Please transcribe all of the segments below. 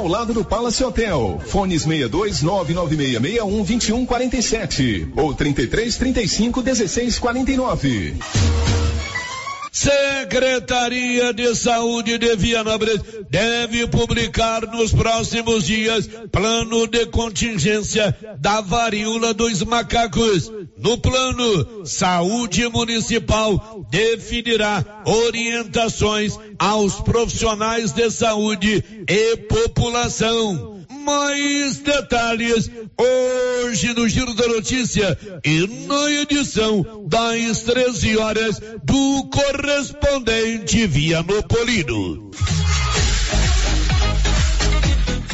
Ao lado do Palace Hotel. Fones 62 99661 2147 ou 33 35 16 49. Secretaria de Saúde de Vianópolis deve publicar nos próximos dias plano de contingência da varíola dos macacos. No plano, Saúde Municipal definirá orientações aos profissionais de saúde e população mais detalhes hoje no Giro da Notícia e na edição das 13 horas do correspondente Vianopolino.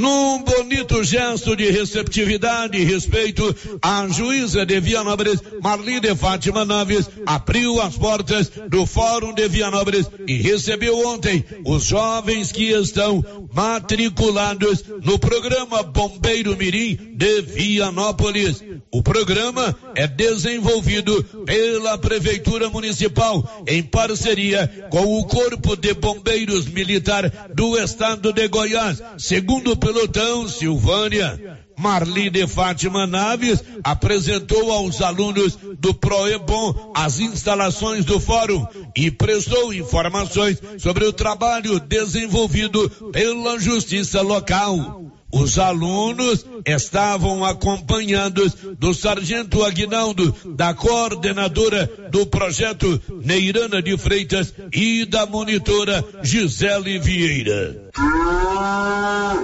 Num bonito gesto de receptividade e respeito, a juíza de Vianópolis, Marlene Fátima Naves, abriu as portas do Fórum de Vianópolis e recebeu ontem os jovens que estão matriculados no programa Bombeiro Mirim de Vianópolis. O programa é desenvolvido pela Prefeitura Municipal em parceria com o Corpo de Bombeiros Militar do Estado de Goiás, segundo o pelotão Silvânia. Marli Fátima Naves apresentou aos alunos do Proebom as instalações do fórum e prestou informações sobre o trabalho desenvolvido pela justiça local. Os alunos estavam acompanhados do sargento Aguinaldo, da coordenadora do projeto Neirana de Freitas e da monitora Gisele Vieira.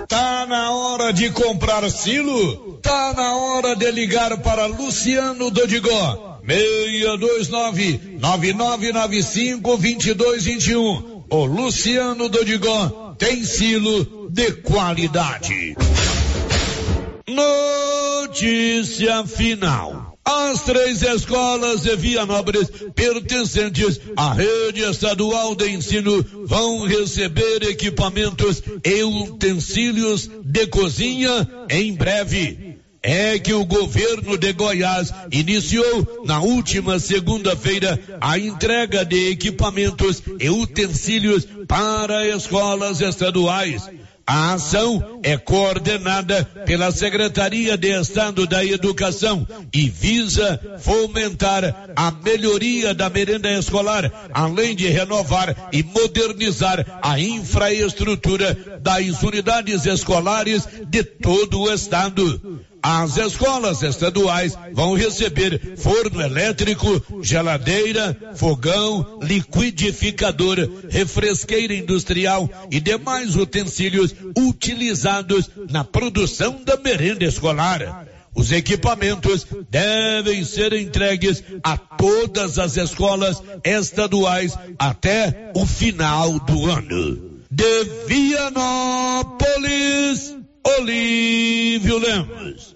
Tá na hora de comprar silo? Tá na hora de ligar para Luciano Dodigó. 629 9995 2221. O Luciano Dodigó tem silo de qualidade. Notícia final. As três escolas de Vianópolis pertencentes à rede estadual de ensino vão receber equipamentos e utensílios de cozinha em breve é que o governo de Goiás iniciou na última segunda-feira a entrega de equipamentos e utensílios para escolas estaduais. A ação é coordenada pela Secretaria de Estado da Educação e visa fomentar a melhoria da merenda escolar, além de renovar e modernizar a infraestrutura das unidades escolares de todo o estado. As escolas estaduais vão receber forno elétrico, geladeira, fogão, liquidificador, refresqueira industrial e demais utensílios utilizados na produção da merenda escolar. Os equipamentos devem ser entregues a todas as escolas estaduais até o final do ano. De Vianópolis, Olívio Lemos.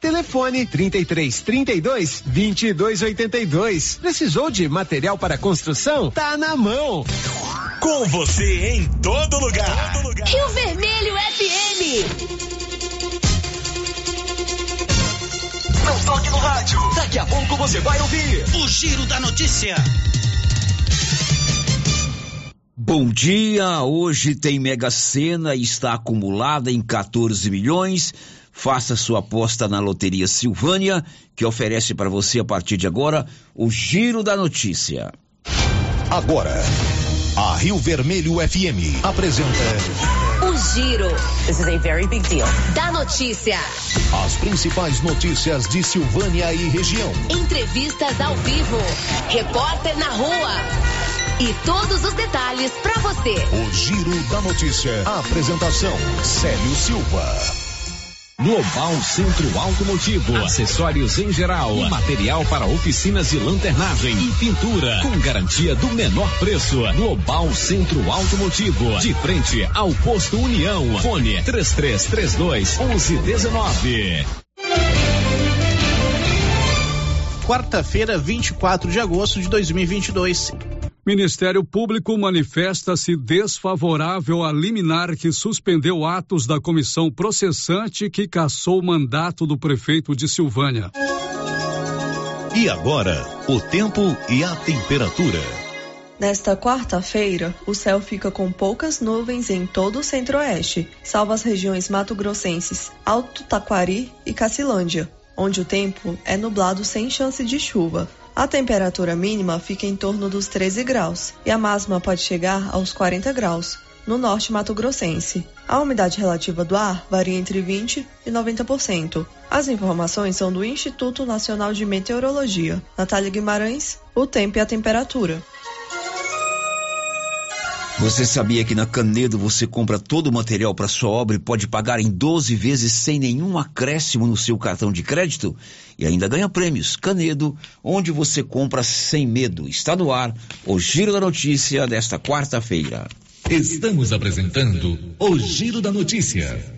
Telefone 33 32 22 82. Precisou de material para construção? Tá na mão. Com você em todo lugar. Todo lugar. Rio Vermelho FM. Não toque no rádio. Daqui a pouco você vai ouvir o Giro da Notícia. Bom dia, hoje tem Mega Sena e está acumulada em 14 milhões. Faça sua aposta na Loteria Silvânia, que oferece para você a partir de agora o Giro da Notícia. Agora, A Rio Vermelho FM apresenta O Giro. This is a very big deal. Da notícia. as principais notícias de Silvânia e região. Entrevistas ao vivo. Repórter na rua. E todos os detalhes para você. O Giro da Notícia. A apresentação: Célio Silva. Global Centro Automotivo, acessórios em geral, material para oficinas de lanternagem e pintura, com garantia do menor preço. Global Centro Automotivo, de frente ao posto União. Fone 3332 1119. Quarta-feira, 24 de agosto de 2022. Ministério Público manifesta-se desfavorável a liminar que suspendeu atos da comissão processante que cassou o mandato do prefeito de Silvânia. E agora, o tempo e a temperatura. Nesta quarta-feira, o céu fica com poucas nuvens em todo o centro-oeste, salvo as regiões mato-grossenses Alto Taquari e Cacilândia, onde o tempo é nublado sem chance de chuva. A temperatura mínima fica em torno dos 13 graus e a máxima pode chegar aos 40 graus no norte mato-grossense. A umidade relativa do ar varia entre 20 e 90%. As informações são do Instituto Nacional de Meteorologia. Natália Guimarães, o tempo e a temperatura. Você sabia que na Canedo você compra todo o material para sua obra e pode pagar em 12 vezes sem nenhum acréscimo no seu cartão de crédito? E ainda ganha prêmios. Canedo, onde você compra sem medo. Está no ar o Giro da Notícia desta quarta-feira. Estamos apresentando o Giro da Notícia.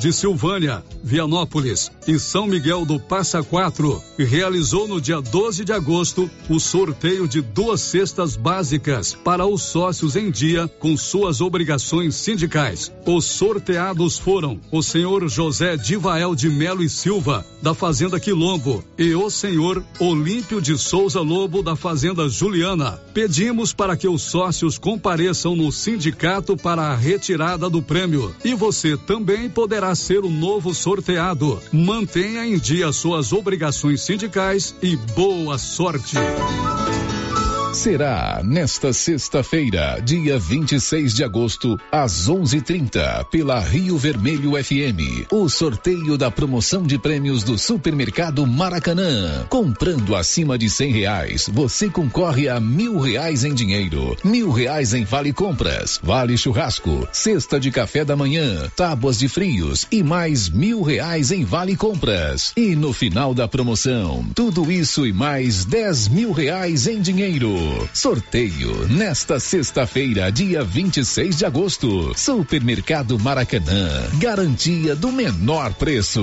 de Silvânia, Vianópolis e São Miguel do Passa Quatro realizou no dia 12 de agosto o sorteio de duas cestas básicas para os sócios em dia com suas obrigações sindicais. Os sorteados foram o senhor José Divael de Melo e Silva, da Fazenda Quilombo, e o senhor Olímpio de Souza Lobo, da Fazenda Juliana. Pedimos para que os sócios compareçam no sindicato para a retirada do prêmio. E você também poderá ser o novo sorteado. Mantenha em dia suas obrigações sindicais e boa sorte. Será nesta sexta-feira, dia 26 de agosto, às 11:30, pela Rio Vermelho FM, o sorteio da promoção de prêmios do Supermercado Maracanã. Comprando acima de cem reais, você concorre a mil reais em dinheiro, mil reais em vale compras, vale churrasco, cesta de café da manhã, tábuas de frios e mais mil reais em vale compras. E no final da promoção, tudo isso e mais dez mil reais em dinheiro. Sorteio nesta sexta-feira, dia 26 de agosto. Supermercado Maracanã. Garantia do menor preço.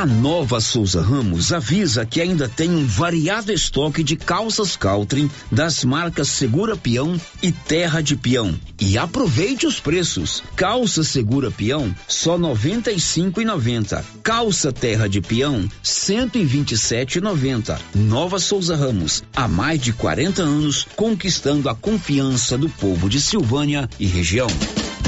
A Nova Souza Ramos avisa que ainda tem um variado estoque de calças Caltrim das marcas Segura Peão e Terra de Peão. E aproveite os preços. Calça Segura Peão só R$ 95,90. Calça Terra de Peão R$ 127,90. Nova Souza Ramos, há mais de 40 anos conquistando a confiança do povo de Silvânia e região.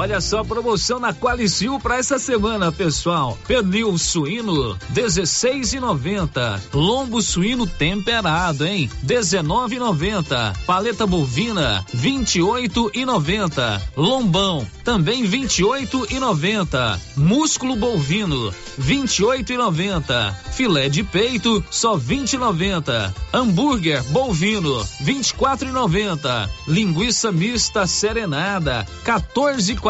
Olha só a promoção na Qualicil para essa semana, pessoal. Pernil suíno 16,90. Lombo suíno temperado, hein? 19,90. Paleta bovina 28,90. Lombão também 28,90. Músculo bovino 28,90. Filé de peito só 20,90. Hambúrguer bovino 24,90. Linguiça mista serenada 14,40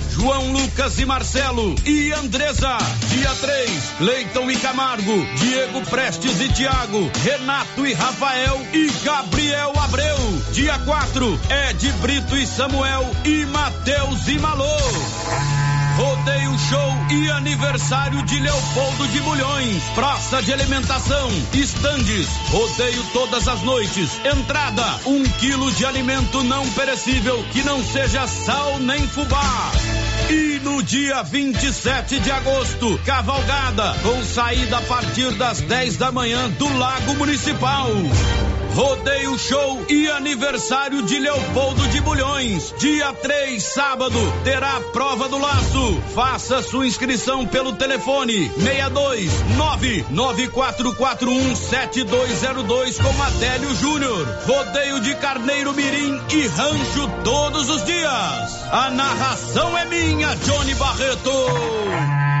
João Lucas e Marcelo e Andresa. Dia 3, Leiton e Camargo, Diego Prestes e Tiago, Renato e Rafael e Gabriel Abreu. Dia 4, Ed Brito e Samuel e Matheus e Malô. Rodeio Show e aniversário de Leopoldo de Bulhões. Praça de alimentação, estandes, rodeio todas as noites. Entrada, um quilo de alimento não perecível que não seja sal nem fubá. E no dia 27 de agosto, cavalgada com saída a partir das 10 da manhã do Lago Municipal. Rodeio Show e aniversário de Leopoldo de Bulhões. Dia 3, sábado, terá a prova do laço. Faça sua inscrição pelo telefone 62 99441 7202 com Adélio Júnior. Rodeio de Carneiro Mirim e Rancho todos os dias. A narração é minha, Johnny Barreto.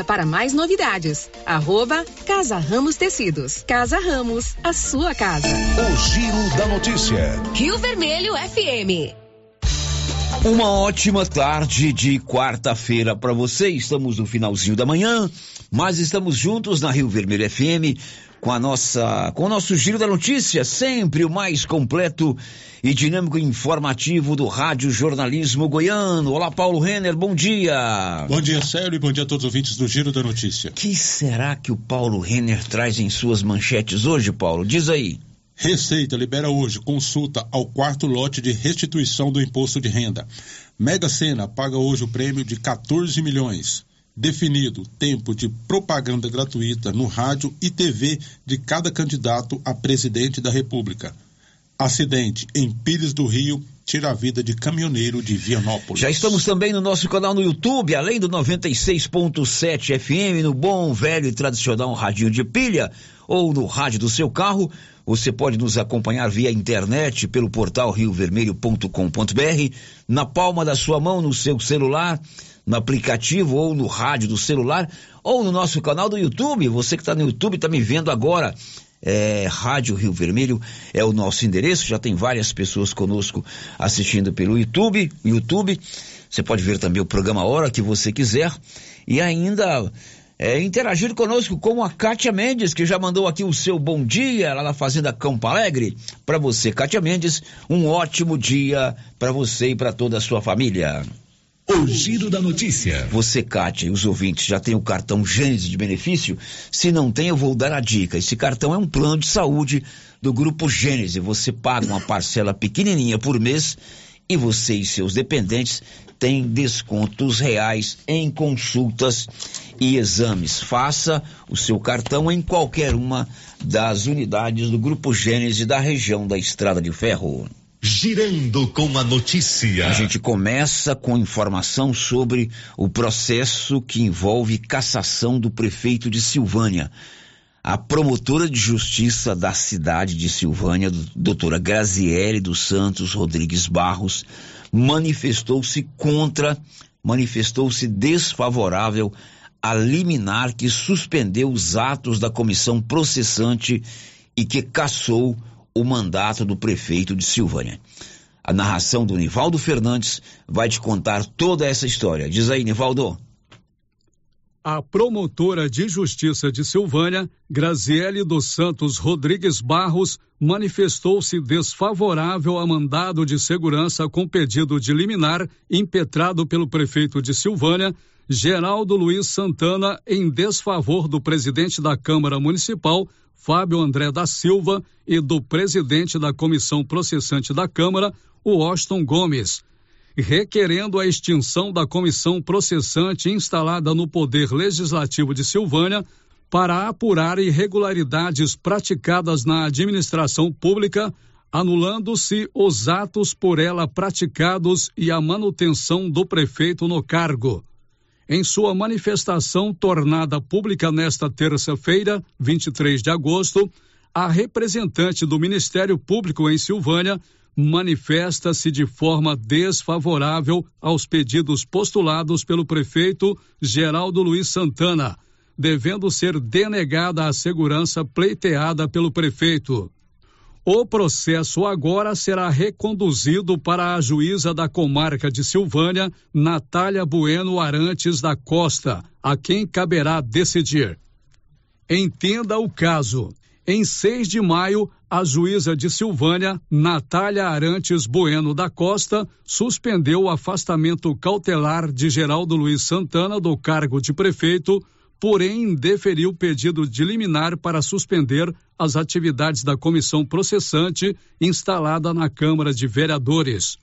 para mais novidades. Arroba Casa Ramos Tecidos. Casa Ramos, a sua casa. O Giro da Notícia. Rio Vermelho FM. Uma ótima tarde de quarta-feira para você. Estamos no finalzinho da manhã, mas estamos juntos na Rio Vermelho FM com a nossa, com o nosso giro da notícia, sempre o mais completo e dinâmico e informativo do Rádio Jornalismo Goiano. Olá, Paulo Renner, bom dia. Bom dia, Célio, e bom dia a todos os ouvintes do Giro da Notícia. Que será que o Paulo Renner traz em suas manchetes hoje, Paulo? Diz aí. Receita libera hoje consulta ao quarto lote de restituição do imposto de renda. Mega Sena paga hoje o prêmio de 14 milhões. Definido tempo de propaganda gratuita no rádio e TV de cada candidato a presidente da República. Acidente em Pires do Rio tira a vida de caminhoneiro de Vianópolis. Já estamos também no nosso canal no YouTube, além do 96.7 FM, no bom, velho e tradicional radinho de pilha ou no rádio do seu carro. Você pode nos acompanhar via internet pelo portal riovermelho.com.br, na palma da sua mão, no seu celular, no aplicativo ou no rádio do celular, ou no nosso canal do YouTube. Você que está no YouTube está me vendo agora. É, Rádio Rio Vermelho é o nosso endereço. Já tem várias pessoas conosco assistindo pelo YouTube. YouTube. Você pode ver também o programa a hora que você quiser. E ainda é, interagir conosco como a Kátia Mendes, que já mandou aqui o seu bom dia lá na Fazenda Campo Alegre. Para você, Kátia Mendes, um ótimo dia para você e para toda a sua família. O Giro da Notícia. Você, Kátia, e os ouvintes já tem o cartão Gênesis de benefício? Se não tem, eu vou dar a dica. Esse cartão é um plano de saúde do Grupo Gênesis. Você paga uma parcela pequenininha por mês e você e seus dependentes têm descontos reais em consultas e exames. Faça o seu cartão em qualquer uma das unidades do Grupo Gênese da região da Estrada de Ferro. Girando com a notícia. A gente começa com informação sobre o processo que envolve cassação do prefeito de Silvânia. A promotora de justiça da cidade de Silvânia, doutora Graziele dos Santos Rodrigues Barros, manifestou-se contra, manifestou-se desfavorável a liminar que suspendeu os atos da comissão processante e que cassou o mandato do prefeito de Silvânia. A narração do Nivaldo Fernandes vai te contar toda essa história. Diz aí, Nivaldo. A promotora de justiça de Silvânia, Graziele dos Santos Rodrigues Barros, manifestou-se desfavorável a mandado de segurança com pedido de liminar impetrado pelo prefeito de Silvânia, Geraldo Luiz Santana, em desfavor do presidente da Câmara Municipal, Fábio André da Silva, e do presidente da comissão processante da Câmara, Austin Gomes, requerendo a extinção da comissão processante instalada no Poder Legislativo de Silvânia para apurar irregularidades praticadas na administração pública, anulando-se os atos por ela praticados e a manutenção do prefeito no cargo. Em sua manifestação tornada pública nesta terça-feira, 23 de agosto, a representante do Ministério Público em Silvânia manifesta-se de forma desfavorável aos pedidos postulados pelo prefeito Geraldo Luiz Santana, devendo ser denegada a segurança pleiteada pelo prefeito. O processo agora será reconduzido para a juíza da comarca de Silvânia, Natália Bueno Arantes da Costa, a quem caberá decidir. Entenda o caso. Em 6 de maio, a juíza de Silvânia, Natália Arantes Bueno da Costa, suspendeu o afastamento cautelar de Geraldo Luiz Santana do cargo de prefeito porém deferiu pedido de liminar para suspender as atividades da comissão processante instalada na Câmara de Vereadores.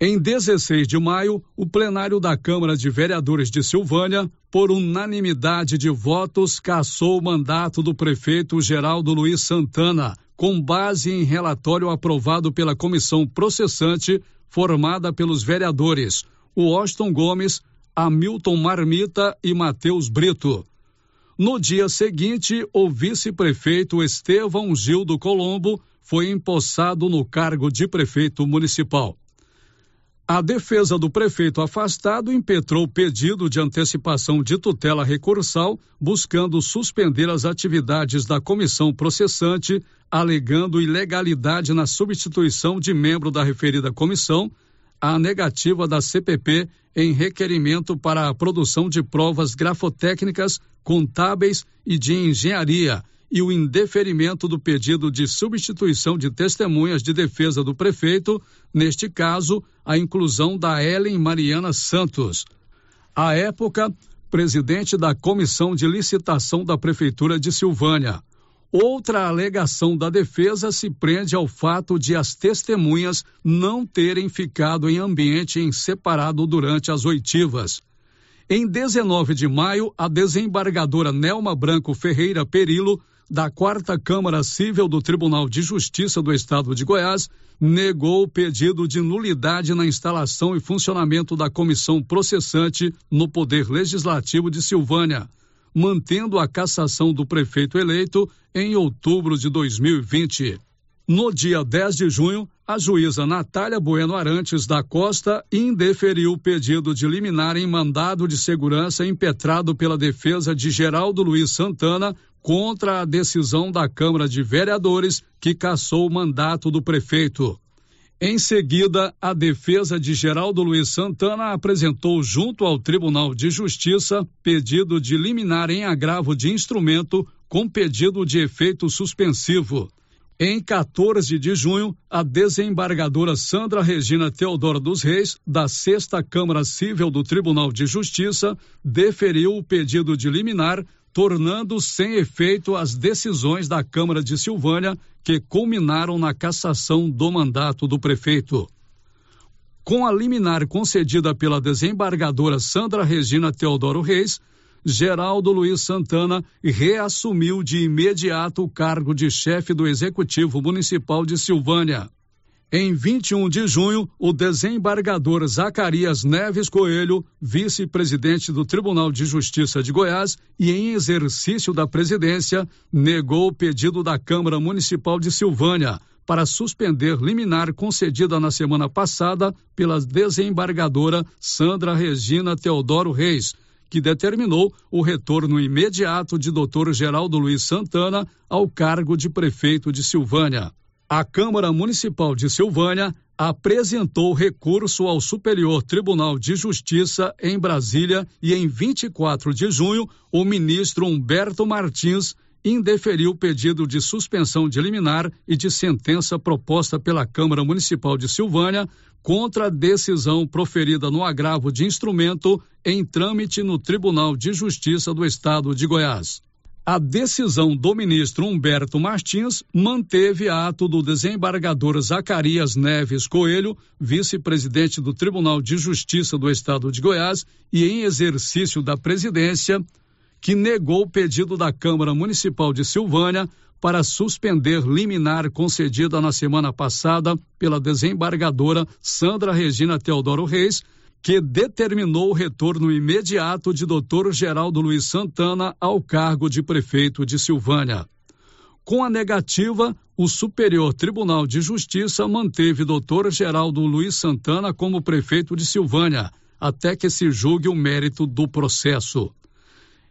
Em 16 de maio, o plenário da Câmara de Vereadores de Silvânia, por unanimidade de votos, cassou o mandato do prefeito Geraldo Luiz Santana, com base em relatório aprovado pela comissão processante formada pelos vereadores o Austin Gomes, Hamilton Marmita e Matheus Brito. No dia seguinte, o vice-prefeito Estevão Gildo Colombo foi empossado no cargo de prefeito municipal. A defesa do prefeito afastado impetrou pedido de antecipação de tutela recursal, buscando suspender as atividades da comissão processante, alegando ilegalidade na substituição de membro da referida comissão, a negativa da CPP em requerimento para a produção de provas grafotécnicas, contábeis e de engenharia e o indeferimento do pedido de substituição de testemunhas de defesa do prefeito, neste caso, a inclusão da Ellen Mariana Santos. À época, presidente da Comissão de Licitação da Prefeitura de Silvânia. Outra alegação da defesa se prende ao fato de as testemunhas não terem ficado em ambiente em separado durante as oitivas. Em 19 de maio, a desembargadora Nelma Branco Ferreira Perilo, da Quarta Câmara Civil do Tribunal de Justiça do Estado de Goiás, negou o pedido de nulidade na instalação e funcionamento da comissão processante no Poder Legislativo de Silvânia mantendo a cassação do prefeito eleito em outubro de 2020. No dia 10 de junho, a juíza Natália Bueno Arantes da Costa indeferiu o pedido de liminar em mandado de segurança impetrado pela defesa de Geraldo Luiz Santana contra a decisão da Câmara de Vereadores que cassou o mandato do prefeito. Em seguida, a defesa de Geraldo Luiz Santana apresentou junto ao Tribunal de Justiça pedido de liminar em agravo de instrumento com pedido de efeito suspensivo. Em 14 de junho, a desembargadora Sandra Regina Teodoro dos Reis, da Sexta Câmara Civil do Tribunal de Justiça, deferiu o pedido de liminar tornando sem efeito as decisões da Câmara de Silvânia que culminaram na cassação do mandato do prefeito. Com a liminar concedida pela desembargadora Sandra Regina Teodoro Reis, Geraldo Luiz Santana reassumiu de imediato o cargo de chefe do Executivo Municipal de Silvânia. Em 21 de junho, o desembargador Zacarias Neves Coelho, vice-presidente do Tribunal de Justiça de Goiás e em exercício da presidência, negou o pedido da Câmara Municipal de Silvânia para suspender liminar concedida na semana passada pela desembargadora Sandra Regina Teodoro Reis, que determinou o retorno imediato de Dr. Geraldo Luiz Santana ao cargo de prefeito de Silvânia. A Câmara Municipal de Silvânia apresentou recurso ao Superior Tribunal de Justiça em Brasília e em 24 de junho o ministro Humberto Martins indeferiu o pedido de suspensão de liminar e de sentença proposta pela Câmara Municipal de Silvânia contra a decisão proferida no agravo de instrumento em trâmite no Tribunal de Justiça do Estado de Goiás. A decisão do ministro Humberto Martins manteve ato do desembargador Zacarias Neves Coelho, vice-presidente do Tribunal de Justiça do Estado de Goiás e em exercício da presidência, que negou o pedido da Câmara Municipal de Silvânia para suspender liminar concedida na semana passada pela desembargadora Sandra Regina Teodoro Reis, que determinou o retorno imediato de Dr. Geraldo Luiz Santana ao cargo de prefeito de Silvânia. Com a negativa, o Superior Tribunal de Justiça manteve Dr. Geraldo Luiz Santana como prefeito de Silvânia, até que se julgue o mérito do processo.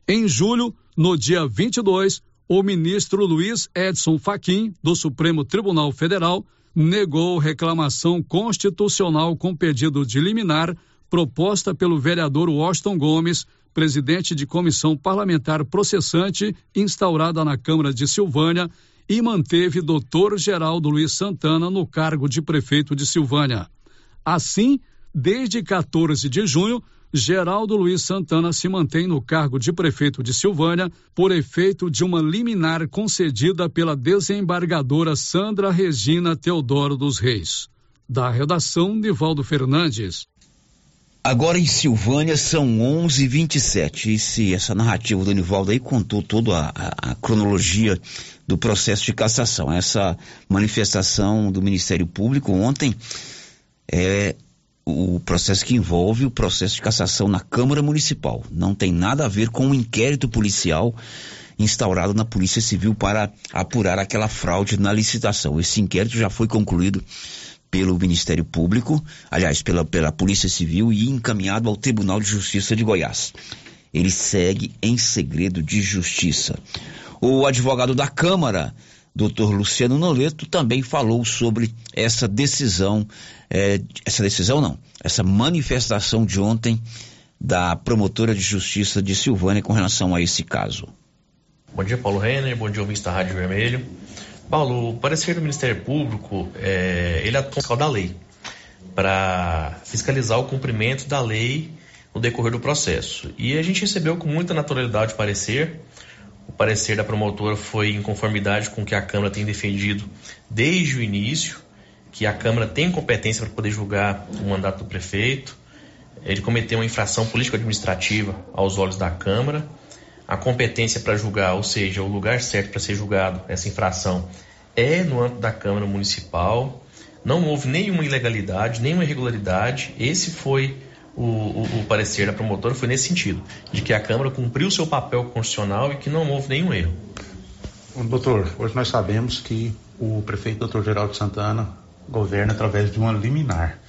Em julho, no dia 22, o ministro Luiz Edson Fachin, do Supremo Tribunal Federal, negou reclamação constitucional com pedido de liminar proposta pelo vereador Washington Gomes, presidente de comissão parlamentar processante instaurada na Câmara de Silvânia, e manteve doutor Geraldo Luiz Santana no cargo de prefeito de Silvânia. Assim, desde 14 de junho, Geraldo Luiz Santana se mantém no cargo de prefeito de Silvânia por efeito de uma liminar concedida pela desembargadora Sandra Regina Teodoro dos Reis. Da redação, Nivaldo Fernandes. Agora em Silvânia são 11:27 e se essa narrativa do Nivaldo aí contou toda a, a, a, cronologia do processo de cassação. Essa manifestação do Ministério Público ontem é o processo que envolve o processo de cassação na Câmara Municipal. Não tem nada a ver com o um inquérito policial instaurado na Polícia Civil para apurar aquela fraude na licitação. Esse inquérito já foi concluído pelo Ministério Público, aliás, pela, pela Polícia Civil e encaminhado ao Tribunal de Justiça de Goiás. Ele segue em segredo de justiça. O advogado da Câmara, doutor Luciano Noleto, também falou sobre essa decisão, é, essa decisão não, essa manifestação de ontem da promotora de justiça de Silvânia com relação a esse caso. Bom dia, Paulo Renner, bom dia, ouvinte da Rádio Vermelho. Paulo, o parecer do Ministério Público, é, ele atua da lei para fiscalizar o cumprimento da lei no decorrer do processo. E a gente recebeu com muita naturalidade o parecer. O parecer da promotora foi em conformidade com o que a Câmara tem defendido desde o início, que a Câmara tem competência para poder julgar o mandato do prefeito. Ele cometeu uma infração político-administrativa aos olhos da Câmara a competência para julgar, ou seja, o lugar certo para ser julgado essa infração é no âmbito da Câmara Municipal. Não houve nenhuma ilegalidade, nenhuma irregularidade. Esse foi o, o, o, parecer da promotora, foi nesse sentido, de que a Câmara cumpriu seu papel constitucional e que não houve nenhum erro. Doutor, hoje nós sabemos que o prefeito doutor Geraldo Santana governa através de uma liminar.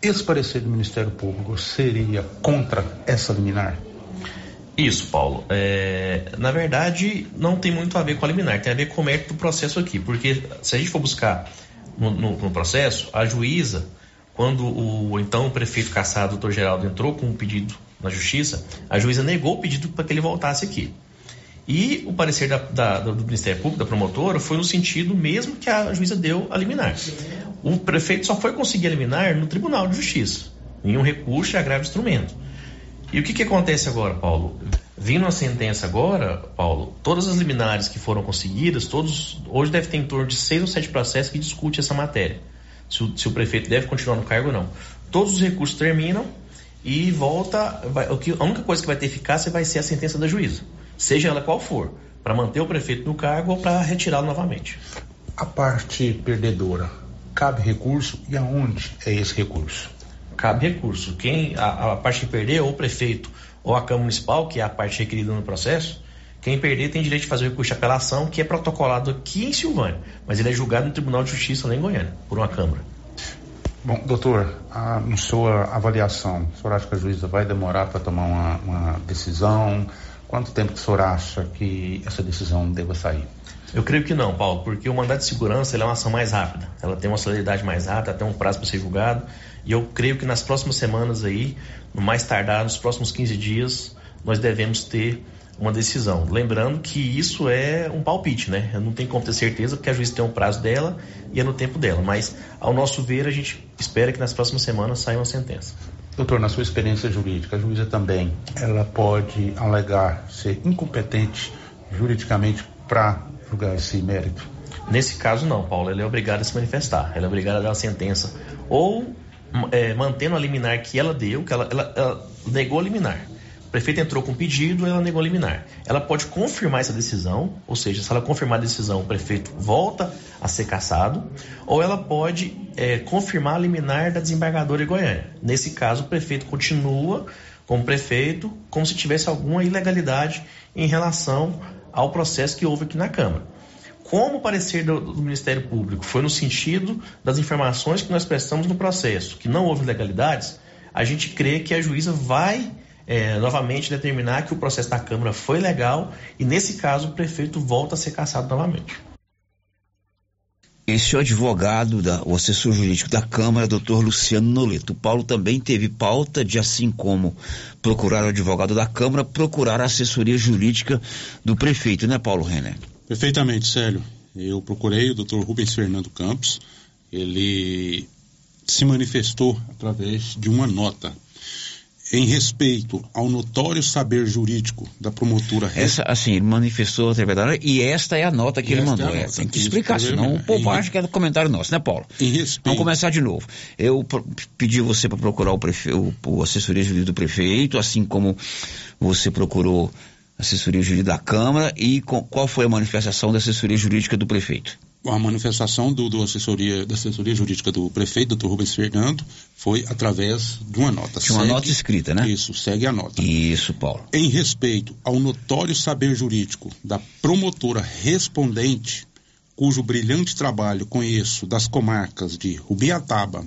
Esse parecer do Ministério Público seria contra essa liminar? Isso, Paulo. É, na verdade, não tem muito a ver com a liminar, tem a ver com o mérito do processo aqui. Porque se a gente for buscar no, no, no processo, a juíza, quando o então prefeito caçado, doutor Geraldo, entrou com um pedido na justiça, a juíza negou o pedido para que ele voltasse aqui. E o parecer da, da, do Ministério Público, da promotora, foi no sentido mesmo que a juíza deu a liminar. O prefeito só foi conseguir eliminar no Tribunal de Justiça, em um recurso e agravo instrumento. E o que, que acontece agora, Paulo? Vindo a sentença agora, Paulo, todas as liminares que foram conseguidas, todos hoje deve ter em torno de seis ou sete processos que discutem essa matéria. se o, se o prefeito deve continuar no cargo ou não. Todos os recursos terminam e volta. Vai, o que, a única coisa que vai ter eficácia vai ser a sentença da juíza, seja ela qual for, para manter o prefeito no cargo ou para retirá-lo novamente. A parte perdedora, cabe recurso e aonde é esse recurso? Cabe recurso. Quem a, a parte que perder, ou o prefeito ou a Câmara Municipal, que é a parte requerida no processo, quem perder tem direito de fazer o recurso de apelação, que é protocolado aqui em Silvânia, mas ele é julgado no Tribunal de Justiça lá em Goiânia, por uma Câmara. Bom, doutor, a, em sua avaliação, o senhor acha que a juíza vai demorar para tomar uma, uma, decisão? Quanto tempo que o senhor acha que essa decisão deva sair? Eu creio que não, Paulo, porque o mandato de segurança é uma ação mais rápida. Ela tem uma celeridade mais rápida, tem um prazo para ser julgado. E eu creio que nas próximas semanas aí, no mais tardar, nos próximos 15 dias, nós devemos ter uma decisão. Lembrando que isso é um palpite, né? Não tenho como ter certeza, porque a juíza tem um prazo dela e é no tempo dela. Mas, ao nosso ver, a gente espera que nas próximas semanas saia uma sentença. Doutor, na sua experiência jurídica, a juíza também, ela pode alegar ser incompetente juridicamente para julgar esse mérito? Nesse caso, não, Paulo. Ela é obrigada a se manifestar. Ela é obrigada a dar uma sentença. Ou é, mantendo a liminar que ela deu, que ela, ela, ela negou a liminar prefeito entrou com pedido, ela negou liminar. Ela pode confirmar essa decisão, ou seja, se ela confirmar a decisão, o prefeito volta a ser cassado, ou ela pode é, confirmar a liminar da desembargadora de Goiânia. Nesse caso, o prefeito continua como prefeito, como se tivesse alguma ilegalidade em relação ao processo que houve aqui na Câmara. Como o parecer do, do, Ministério Público foi no sentido das informações que nós prestamos no processo, que não houve ilegalidades, a gente crê que a juíza vai é, novamente determinar que o processo da Câmara foi legal e, nesse caso, o prefeito volta a ser cassado novamente. Esse é o advogado, da, o assessor jurídico da Câmara, doutor Luciano Noleto. O Paulo também teve pauta de, assim como procurar o advogado da Câmara, procurar a assessoria jurídica do prefeito, né, Paulo Renner? Perfeitamente, Célio. Eu procurei o doutor Rubens Fernando Campos. Ele se manifestou através de uma nota em respeito ao notório saber jurídico da promotora. Essa, assim, ele manifestou a verdade e esta é a nota que e ele mandou. É, tem que explicar, senão o povo acha que é comentário nosso, né, Paulo? Em respeito. Vamos começar de novo. Eu pedi você para procurar o, prefe... o, o assessoria jurídica do prefeito, assim como você procurou assessoria jurídica da Câmara e com... qual foi a manifestação da assessoria jurídica do prefeito? a manifestação do, do, assessoria, da assessoria jurídica do prefeito, doutor Rubens Fernando, foi através de uma nota. De uma segue, nota escrita, né? Isso, segue a nota. Isso, Paulo. Em respeito ao notório saber jurídico da promotora respondente, cujo brilhante trabalho conheço das comarcas de Rubiataba,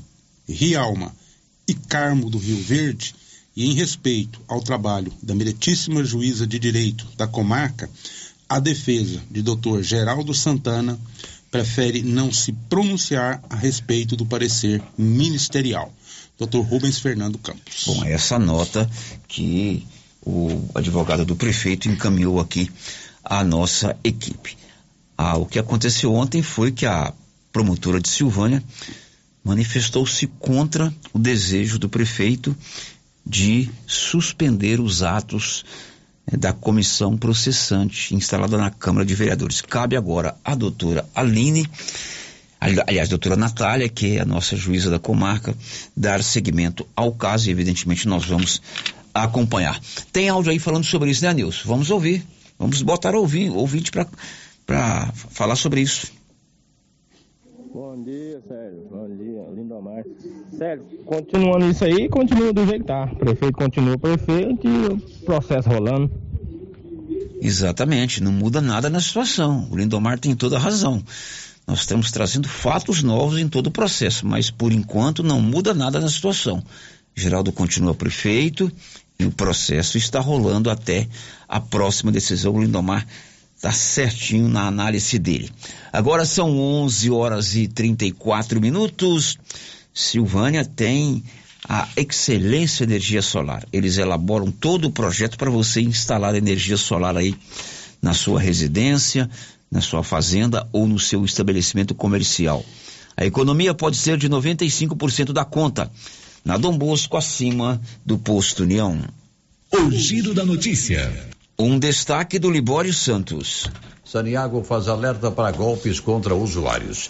Rialma e Carmo do Rio Verde, e em respeito ao trabalho da meritíssima juíza de direito da comarca, a defesa de doutor Geraldo Santana prefere não se pronunciar a respeito do parecer ministerial. Dr. Rubens Fernando Campos. Bom, essa nota que o advogado do prefeito encaminhou aqui à nossa equipe. Ah, o que aconteceu ontem foi que a promotora de Silvânia manifestou-se contra o desejo do prefeito de suspender os atos né, da comissão processante instalada na Câmara de Vereadores. Cabe agora à doutora Aline, aliás, doutora Natália, que é a nossa juíza da comarca, dar seguimento ao caso e, evidentemente, nós vamos acompanhar. Tem áudio aí falando sobre isso, né, Nilson? Vamos ouvir. Vamos botar ouvinte, ouvinte para falar sobre isso. Bom dia, Sérgio. Bom dia, Lindomar. Sérgio, continuando isso aí, continua do jeito que tá. Prefeito continua prefeito e o processo rolando. Exatamente, não muda nada na situação. O Lindomar tem toda a razão. Nós estamos trazendo fatos novos em todo o processo, mas por enquanto não muda nada na situação. Geraldo continua prefeito e o processo está rolando até a próxima decisão. O Lindomar Tá certinho na análise dele. Agora são 11 horas e 34 minutos. Silvânia tem a Excelência Energia Solar. Eles elaboram todo o projeto para você instalar energia solar aí na sua residência, na sua fazenda ou no seu estabelecimento comercial. A economia pode ser de 95% da conta. Na Dom Bosco, acima do posto União. O giro da notícia. Um destaque do Libório Santos. Saniago faz alerta para golpes contra usuários.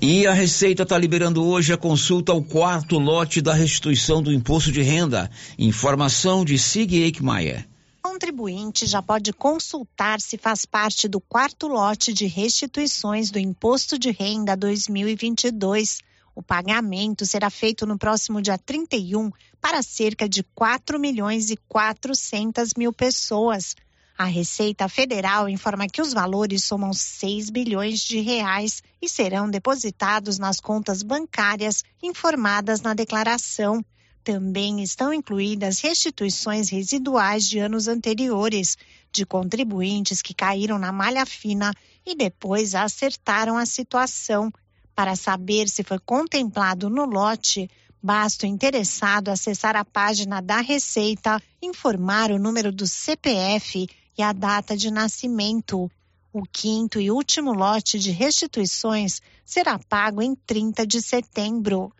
E a Receita está liberando hoje a consulta ao quarto lote da restituição do imposto de renda. Informação de Sig Eichmeier. O contribuinte já pode consultar se faz parte do quarto lote de restituições do imposto de renda 2022. O pagamento será feito no próximo dia 31 para cerca de 4 milhões e 400 mil pessoas. A Receita Federal informa que os valores somam 6 bilhões de reais e serão depositados nas contas bancárias informadas na declaração. Também estão incluídas restituições residuais de anos anteriores, de contribuintes que caíram na malha fina e depois acertaram a situação. Para saber se foi contemplado no lote, basta o interessado acessar a página da Receita, informar o número do CPF e a data de nascimento. O quinto e último lote de restituições será pago em 30 de setembro.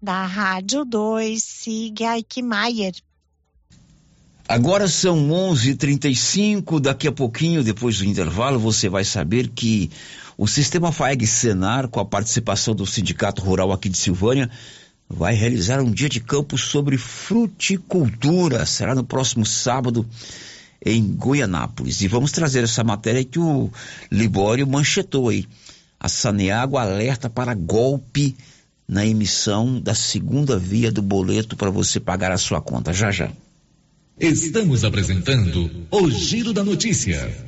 Da Rádio 2, siga Eichmeier. Agora são 11:35. Daqui a pouquinho, depois do intervalo, você vai saber que o sistema FAEG Senar, com a participação do Sindicato Rural aqui de Silvânia, vai realizar um dia de campo sobre fruticultura. Será no próximo sábado em Goianápolis. E vamos trazer essa matéria que o Libório manchetou aí. A Saneago alerta para golpe na emissão da segunda via do boleto para você pagar a sua conta. Já já. Estamos apresentando o Giro da Notícia.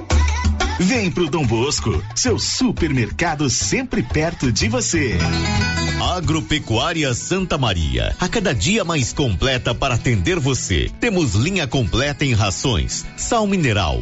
Vem pro Dom Bosco, seu supermercado sempre perto de você. Agropecuária Santa Maria, a cada dia mais completa para atender você. Temos linha completa em rações, sal mineral,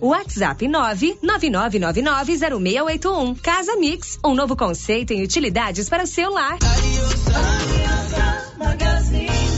WhatsApp 999990681. Casa Mix, um novo conceito em utilidades para o seu lar. Magazine.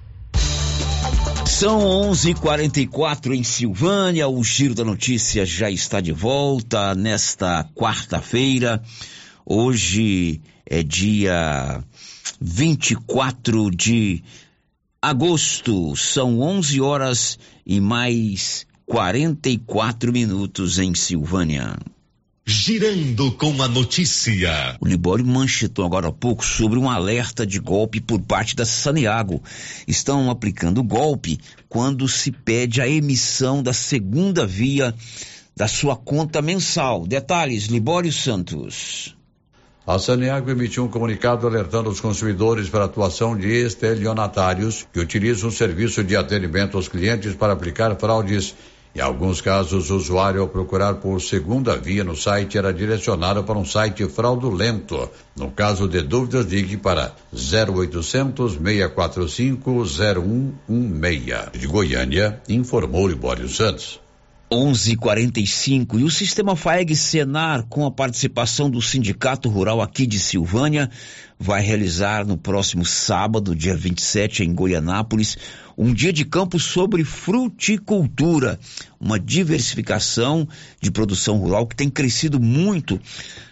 São 11:44 em Silvânia. O Giro da Notícia já está de volta nesta quarta-feira. Hoje é dia 24 de agosto. São 11 horas e mais 44 minutos em Silvânia. Girando com a notícia. O Libório manchetou agora há pouco sobre um alerta de golpe por parte da Saneago. Estão aplicando golpe quando se pede a emissão da segunda via da sua conta mensal. Detalhes, Libório Santos. A Saneago emitiu um comunicado alertando os consumidores para a atuação de estelionatários que utilizam o serviço de atendimento aos clientes para aplicar fraudes em alguns casos, o usuário, ao procurar por segunda via no site, era direcionado para um site fraudulento. No caso de dúvidas, ligue para 0800 645 0116. De Goiânia, informou Libório Santos. 11:45 e o sistema FAEG Senar com a participação do Sindicato Rural aqui de Silvânia vai realizar no próximo sábado, dia 27, em Goianápolis, um dia de campo sobre fruticultura, uma diversificação de produção rural que tem crescido muito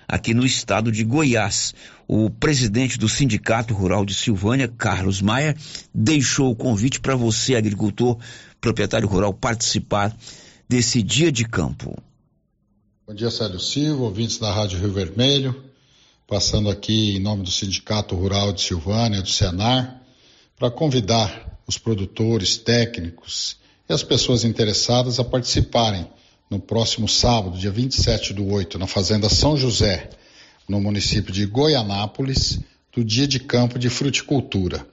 aqui no estado de Goiás. O presidente do Sindicato Rural de Silvânia, Carlos Maia, deixou o convite para você, agricultor, proprietário rural, participar desse dia de campo. Bom dia, Célio Silva, ouvintes da Rádio Rio Vermelho, passando aqui em nome do Sindicato Rural de Silvânia, do Senar, para convidar os produtores, técnicos e as pessoas interessadas a participarem no próximo sábado, dia 27 do 8, na Fazenda São José, no município de Goianápolis, do dia de campo de fruticultura.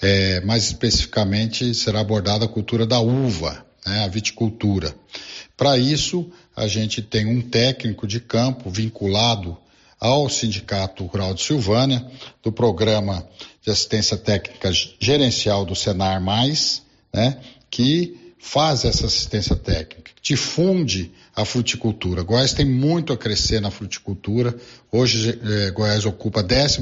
É, mais especificamente, será abordada a cultura da uva né, a viticultura. Para isso, a gente tem um técnico de campo vinculado ao Sindicato Rural de Silvânia, do Programa de Assistência Técnica Gerencial do Senar Mais, né, que faz essa assistência técnica, difunde a fruticultura. Goiás tem muito a crescer na fruticultura. Hoje, eh, Goiás ocupa a 12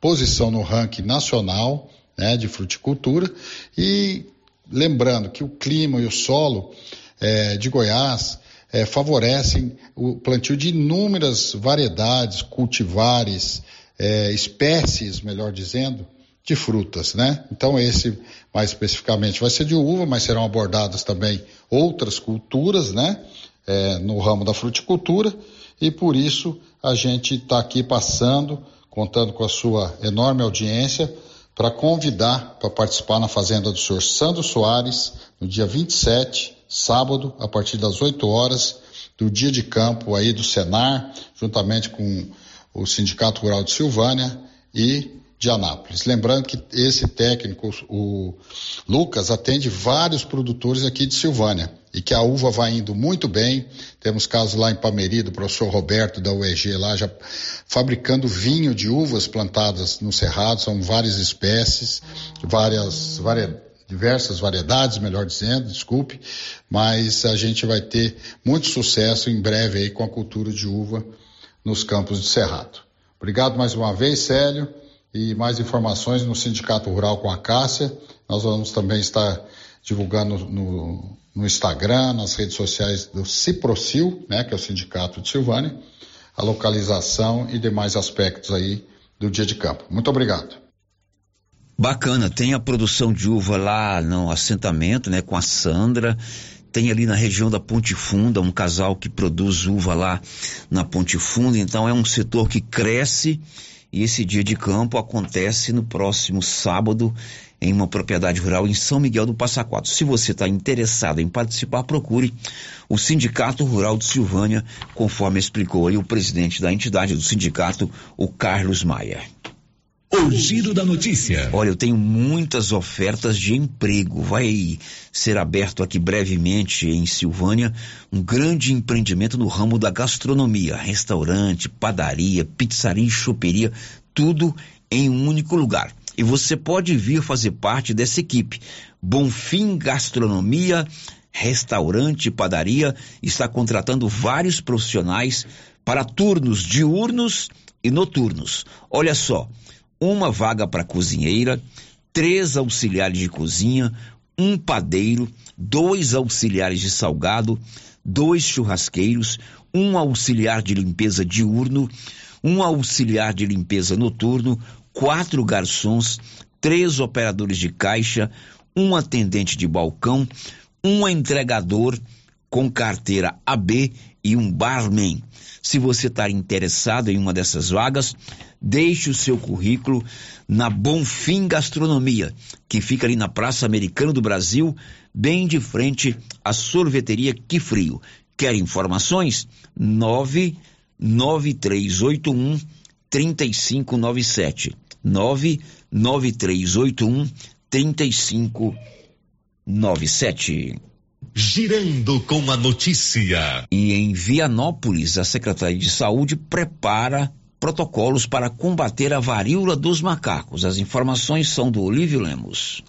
posição no ranking nacional né, de fruticultura e Lembrando que o clima e o solo é, de Goiás é, favorecem o plantio de inúmeras variedades, cultivares, é, espécies, melhor dizendo, de frutas, né? Então esse, mais especificamente, vai ser de uva, mas serão abordadas também outras culturas, né? É, no ramo da fruticultura e por isso a gente está aqui passando, contando com a sua enorme audiência, para convidar para participar na fazenda do senhor Sandro Soares, no dia 27, sábado, a partir das 8 horas, do dia de campo aí do Senar, juntamente com o Sindicato Rural de Silvânia e de Anápolis. Lembrando que esse técnico, o Lucas, atende vários produtores aqui de Silvânia e que a uva vai indo muito bem. Temos casos lá em Pameri do professor Roberto da UEG lá já fabricando vinho de uvas plantadas no cerrado, são várias espécies, várias, várias diversas variedades, melhor dizendo, desculpe, mas a gente vai ter muito sucesso em breve aí com a cultura de uva nos campos de cerrado. Obrigado mais uma vez, Célio e mais informações no Sindicato Rural com a Cássia. Nós vamos também estar divulgando no, no Instagram, nas redes sociais do Ciprocil, né, que é o Sindicato de Silvânia, a localização e demais aspectos aí do dia de campo. Muito obrigado. Bacana, tem a produção de uva lá no assentamento, né, com a Sandra. Tem ali na região da Ponte Funda um casal que produz uva lá na Ponte Funda, então é um setor que cresce e esse dia de campo acontece no próximo sábado em uma propriedade rural em São Miguel do Passa Quatro. Se você está interessado em participar, procure o Sindicato Rural de Silvânia, conforme explicou aí o presidente da entidade do sindicato, o Carlos Maia. O giro da notícia. Olha, eu tenho muitas ofertas de emprego. Vai ser aberto aqui brevemente em Silvânia um grande empreendimento no ramo da gastronomia, restaurante, padaria, pizzaria choperia, tudo em um único lugar. E você pode vir fazer parte dessa equipe. Bonfim Gastronomia, restaurante, padaria está contratando vários profissionais para turnos diurnos e noturnos. Olha só, uma vaga para cozinheira, três auxiliares de cozinha, um padeiro, dois auxiliares de salgado, dois churrasqueiros, um auxiliar de limpeza diurno, um auxiliar de limpeza noturno, quatro garçons, três operadores de caixa, um atendente de balcão, um entregador com carteira AB e um barman. Se você está interessado em uma dessas vagas, deixe o seu currículo na Bonfim Gastronomia, que fica ali na Praça Americana do Brasil, bem de frente à sorveteria Que Frio. Quer informações? 99381 3597. 99381 3597. Girando com a notícia. E em Vianópolis, a Secretaria de Saúde prepara protocolos para combater a varíola dos macacos. As informações são do Olívio Lemos.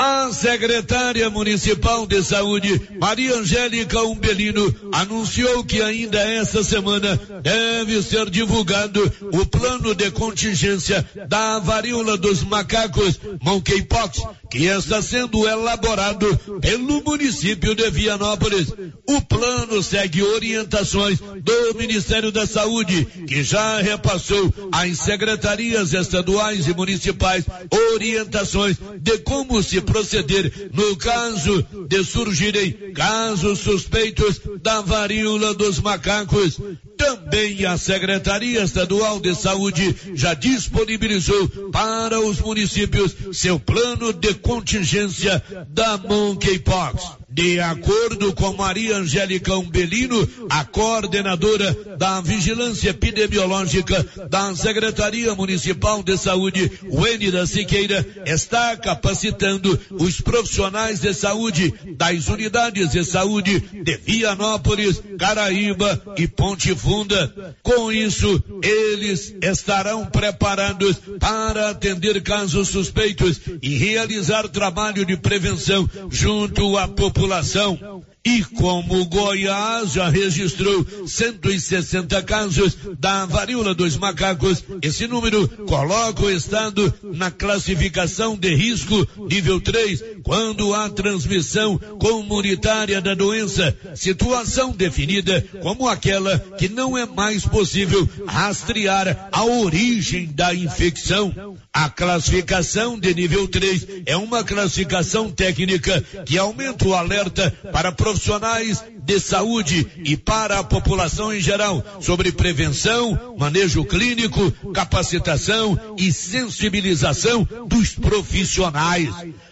A secretária municipal de saúde, Maria Angélica Umbelino, anunciou que ainda esta semana deve ser divulgado o plano de contingência da varíola dos macacos, monkeypox, que está sendo elaborado pelo município de Vianópolis. O plano segue orientações do Ministério da Saúde, que já repassou às secretarias estaduais e municipais orientações de como se proceder no caso de surgirem casos suspeitos da varíola dos macacos. Também a Secretaria Estadual de Saúde já disponibilizou para os municípios seu plano de contingência da monkeypox. De acordo com Maria Angélica Umbelino, a coordenadora da Vigilância Epidemiológica da Secretaria Municipal de Saúde, Wênida Siqueira, está capacitando os profissionais de saúde das unidades de saúde de Vianópolis, Caraíba e Ponte Funda. Com isso, eles estarão preparados para atender casos suspeitos e realizar trabalho de prevenção junto à população população. E como Goiás já registrou 160 casos da varíola dos macacos, esse número coloca o estado na classificação de risco nível 3, quando há transmissão comunitária da doença, situação definida como aquela que não é mais possível rastrear a origem da infecção. A classificação de nível 3 é uma classificação técnica que aumenta o alerta para profissionais de saúde e para a população em geral sobre prevenção, manejo clínico, capacitação e sensibilização dos profissionais.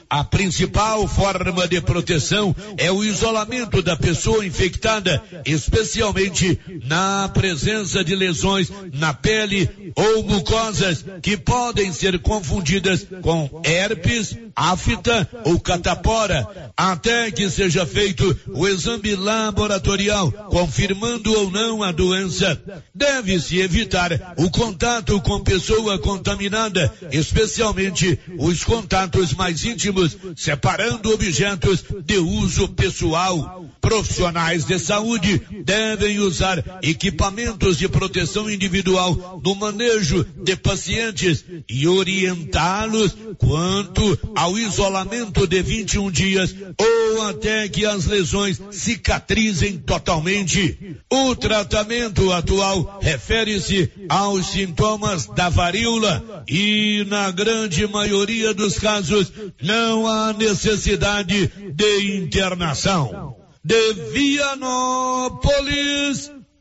A principal forma de proteção é o isolamento da pessoa infectada, especialmente na presença de lesões na pele ou mucosas que podem ser confundidas com herpes, afta ou catapora, até que seja feito o exame laboratorial confirmando ou não a doença. Deve-se evitar o contato com pessoa contaminada, especialmente os contatos mais íntimos separando objetos de uso pessoal. Profissionais de saúde devem usar equipamentos de proteção individual no manejo de pacientes e orientá-los quanto ao isolamento de 21 dias ou até que as lesões cicatrizem totalmente. O tratamento atual refere-se aos sintomas da varíola e, na grande maioria dos casos, não há necessidade de internação de Vianópolis,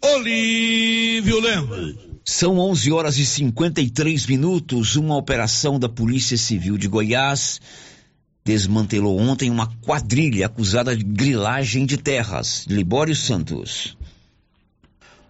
Olívio Lemos. São 11 horas e 53 minutos. Uma operação da Polícia Civil de Goiás desmantelou ontem uma quadrilha acusada de grilagem de terras. Libório Santos.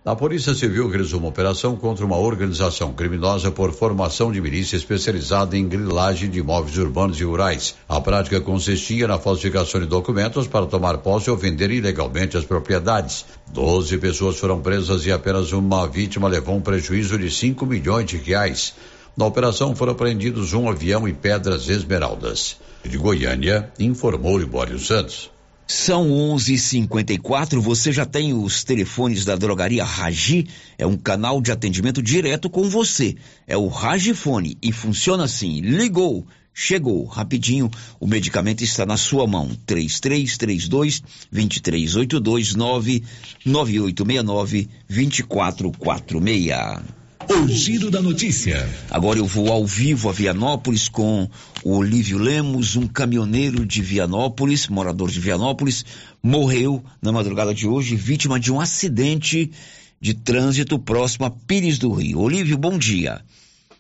A Polícia Civil realizou uma operação contra uma organização criminosa por formação de milícia especializada em grilagem de imóveis urbanos e rurais. A prática consistia na falsificação de documentos para tomar posse ou vender ilegalmente as propriedades. Doze pessoas foram presas e apenas uma vítima levou um prejuízo de 5 milhões de reais. Na operação foram apreendidos um avião e pedras esmeraldas. De Goiânia, informou Libório Santos. São 11:54. Você já tem os telefones da drogaria Ragi? É um canal de atendimento direto com você. É o Ragifone e funciona assim. Ligou, chegou rapidinho. O medicamento está na sua mão. 3332 2382 99869 2446. O Giro da Notícia. Agora eu vou ao vivo a Vianópolis com o Olívio Lemos, um caminhoneiro de Vianópolis, morador de Vianópolis, morreu na madrugada de hoje, vítima de um acidente de trânsito próximo a Pires do Rio. Olívio, bom dia.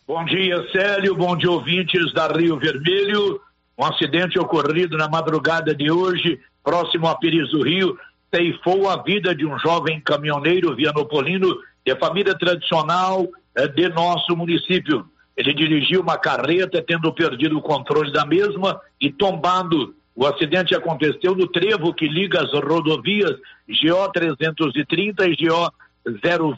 Bom dia, Célio. Bom dia, ouvintes da Rio Vermelho. Um acidente ocorrido na madrugada de hoje, próximo a Pires do Rio, ceifou a vida de um jovem caminhoneiro vianopolino de família tradicional eh, de nosso município. Ele dirigiu uma carreta, tendo perdido o controle da mesma e tombando. O acidente aconteceu no trevo que liga as rodovias GO 330 e GO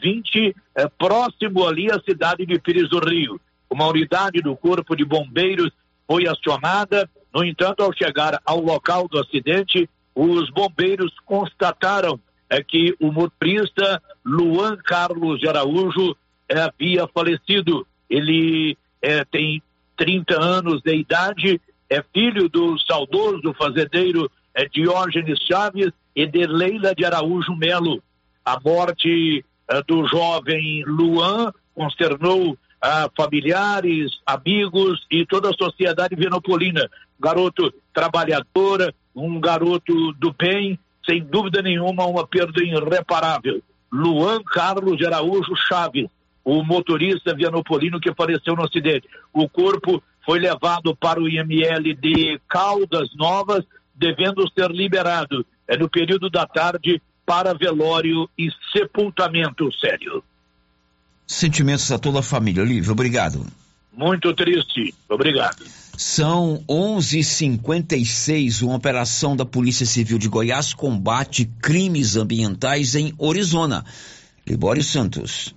020, eh, próximo ali à cidade de Pires do Rio. Uma unidade do Corpo de Bombeiros foi acionada. No entanto, ao chegar ao local do acidente, os bombeiros constataram é, que o motorista Luan Carlos de Araújo é, havia falecido. Ele é, tem 30 anos de idade, é filho do saudoso fazendeiro é, Diógenes Chaves e de Leila de Araújo Melo. A morte é, do jovem Luan consternou ah, familiares, amigos e toda a sociedade venopolina. Garoto trabalhador, um garoto do bem, sem dúvida nenhuma, uma perda irreparável. Luan Carlos de Araújo Chaves, o motorista vianopolino que faleceu no acidente. O corpo foi levado para o IML de Caldas Novas, devendo ser liberado é no período da tarde para velório e sepultamento sério. Sentimentos a toda a família, Olívio. Obrigado. Muito triste. Obrigado. São 11:56. Uma operação da Polícia Civil de Goiás combate crimes ambientais em Orizona. Libório Santos.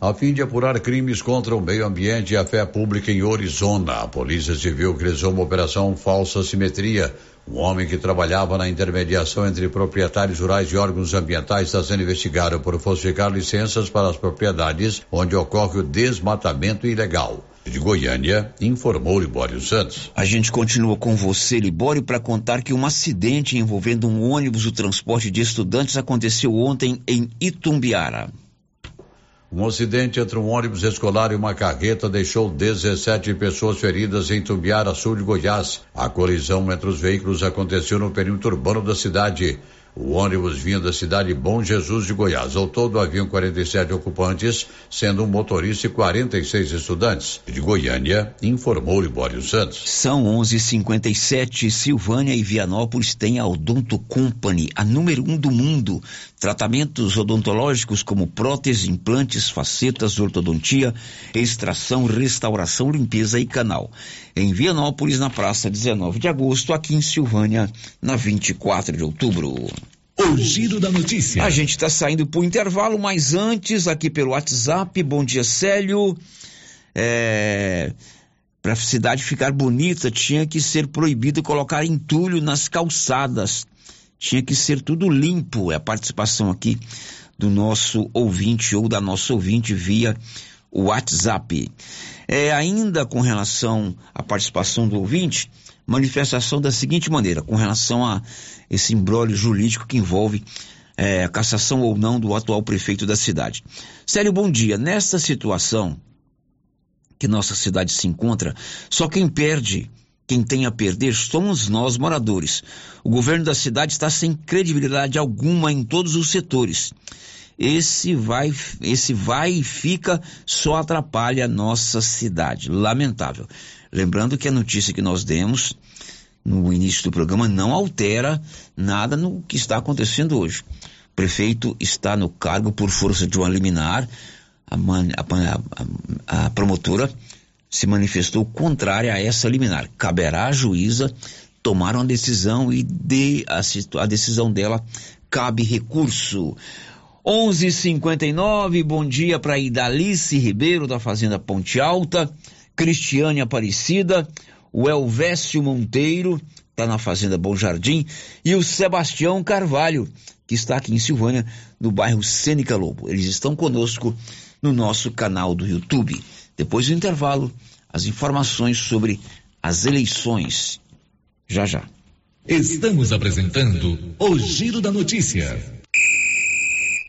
A fim de apurar crimes contra o meio ambiente e a fé pública em Orizona, a Polícia Civil realizou uma operação Falsa Simetria. Um homem que trabalhava na intermediação entre proprietários rurais e órgãos ambientais está sendo investigado por falsificar licenças para as propriedades onde ocorre o desmatamento ilegal. De Goiânia, informou Libório Santos. A gente continua com você, Libório, para contar que um acidente envolvendo um ônibus do transporte de estudantes aconteceu ontem em Itumbiara. Um acidente entre um ônibus escolar e uma carreta deixou 17 pessoas feridas em Tumbiara, sul de Goiás. A colisão entre os veículos aconteceu no perímetro urbano da cidade. O ônibus vinha da cidade Bom Jesus de Goiás. Ao todo haviam 47 ocupantes, sendo um motorista e 46 estudantes. De Goiânia, informou Libório Santos. São 11:57. Silvânia e Vianópolis têm a Odonto Company, a número um do mundo. Tratamentos odontológicos como prótese, implantes, facetas, ortodontia, extração, restauração, limpeza e canal. Em Vianópolis, na praça 19 de agosto, aqui em Silvânia, na 24 de outubro. O giro da notícia. A gente está saindo para o intervalo, mas antes, aqui pelo WhatsApp, bom dia, Célio. É, para a cidade ficar bonita, tinha que ser proibido colocar entulho nas calçadas. Tinha que ser tudo limpo. É a participação aqui do nosso ouvinte ou da nossa ouvinte via WhatsApp. É, ainda com relação à participação do ouvinte, manifestação da seguinte maneira, com relação a esse embrólio jurídico que envolve é, a cassação ou não do atual prefeito da cidade. Sério, bom dia. Nesta situação que nossa cidade se encontra, só quem perde, quem tem a perder, somos nós moradores. O governo da cidade está sem credibilidade alguma em todos os setores. Esse vai, esse vai e fica só atrapalha a nossa cidade. Lamentável. Lembrando que a notícia que nós demos no início do programa não altera nada no que está acontecendo hoje. O prefeito está no cargo por força de uma liminar. A, man, a, a, a promotora se manifestou contrária a essa liminar. Caberá à juíza tomar uma decisão e de, a, decisão dela cabe recurso. 11:59 bom dia para Idalice Ribeiro da Fazenda Ponte Alta, Cristiane Aparecida, o Elvésio Monteiro, está na Fazenda Bom Jardim, e o Sebastião Carvalho, que está aqui em Silvânia, no bairro Sênica Lobo. Eles estão conosco no nosso canal do YouTube. Depois do intervalo, as informações sobre as eleições. Já já. Estamos apresentando o Giro da Notícia.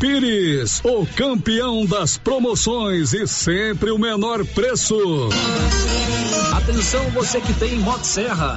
Pires, o campeão das promoções e sempre o menor preço. Atenção você que tem Motosserra.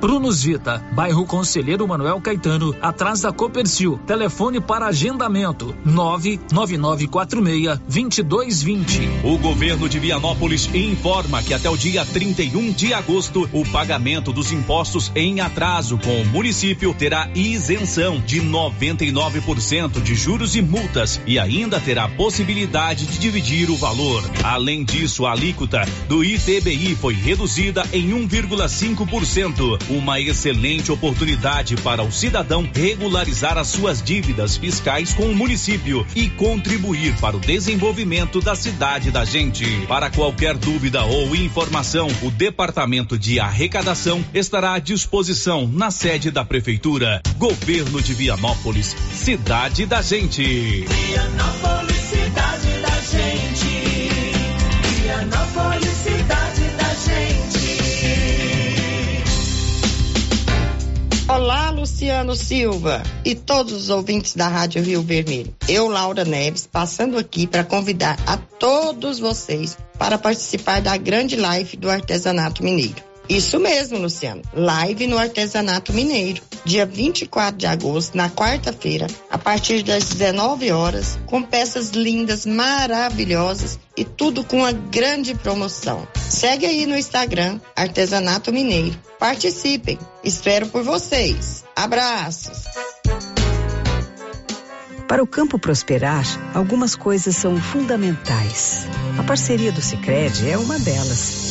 Prunus Vita, bairro Conselheiro Manuel Caetano, atrás da Copercil. Telefone para agendamento: 99946-2220. O governo de Vianópolis informa que até o dia 31 de agosto, o pagamento dos impostos em atraso com o município terá isenção de 99% de juros e multas e ainda terá possibilidade de dividir o valor. Além disso, a alíquota do ITBI foi reduzida em 1,5% uma excelente oportunidade para o cidadão regularizar as suas dívidas fiscais com o município e contribuir para o desenvolvimento da cidade da gente. Para qualquer dúvida ou informação, o Departamento de Arrecadação estará à disposição na sede da Prefeitura. Governo de Vianópolis, cidade da gente. Vianópolis, cidade da gente. Vianópolis, Olá, Luciano Silva e todos os ouvintes da Rádio Rio Vermelho. Eu, Laura Neves, passando aqui para convidar a todos vocês para participar da grande live do artesanato mineiro. Isso mesmo, Luciano. Live no Artesanato Mineiro, dia 24 de agosto, na quarta-feira, a partir das 19 horas, com peças lindas, maravilhosas e tudo com uma grande promoção. Segue aí no Instagram, Artesanato Mineiro. Participem. Espero por vocês. Abraços. Para o campo prosperar, algumas coisas são fundamentais. A parceria do Sicredi é uma delas.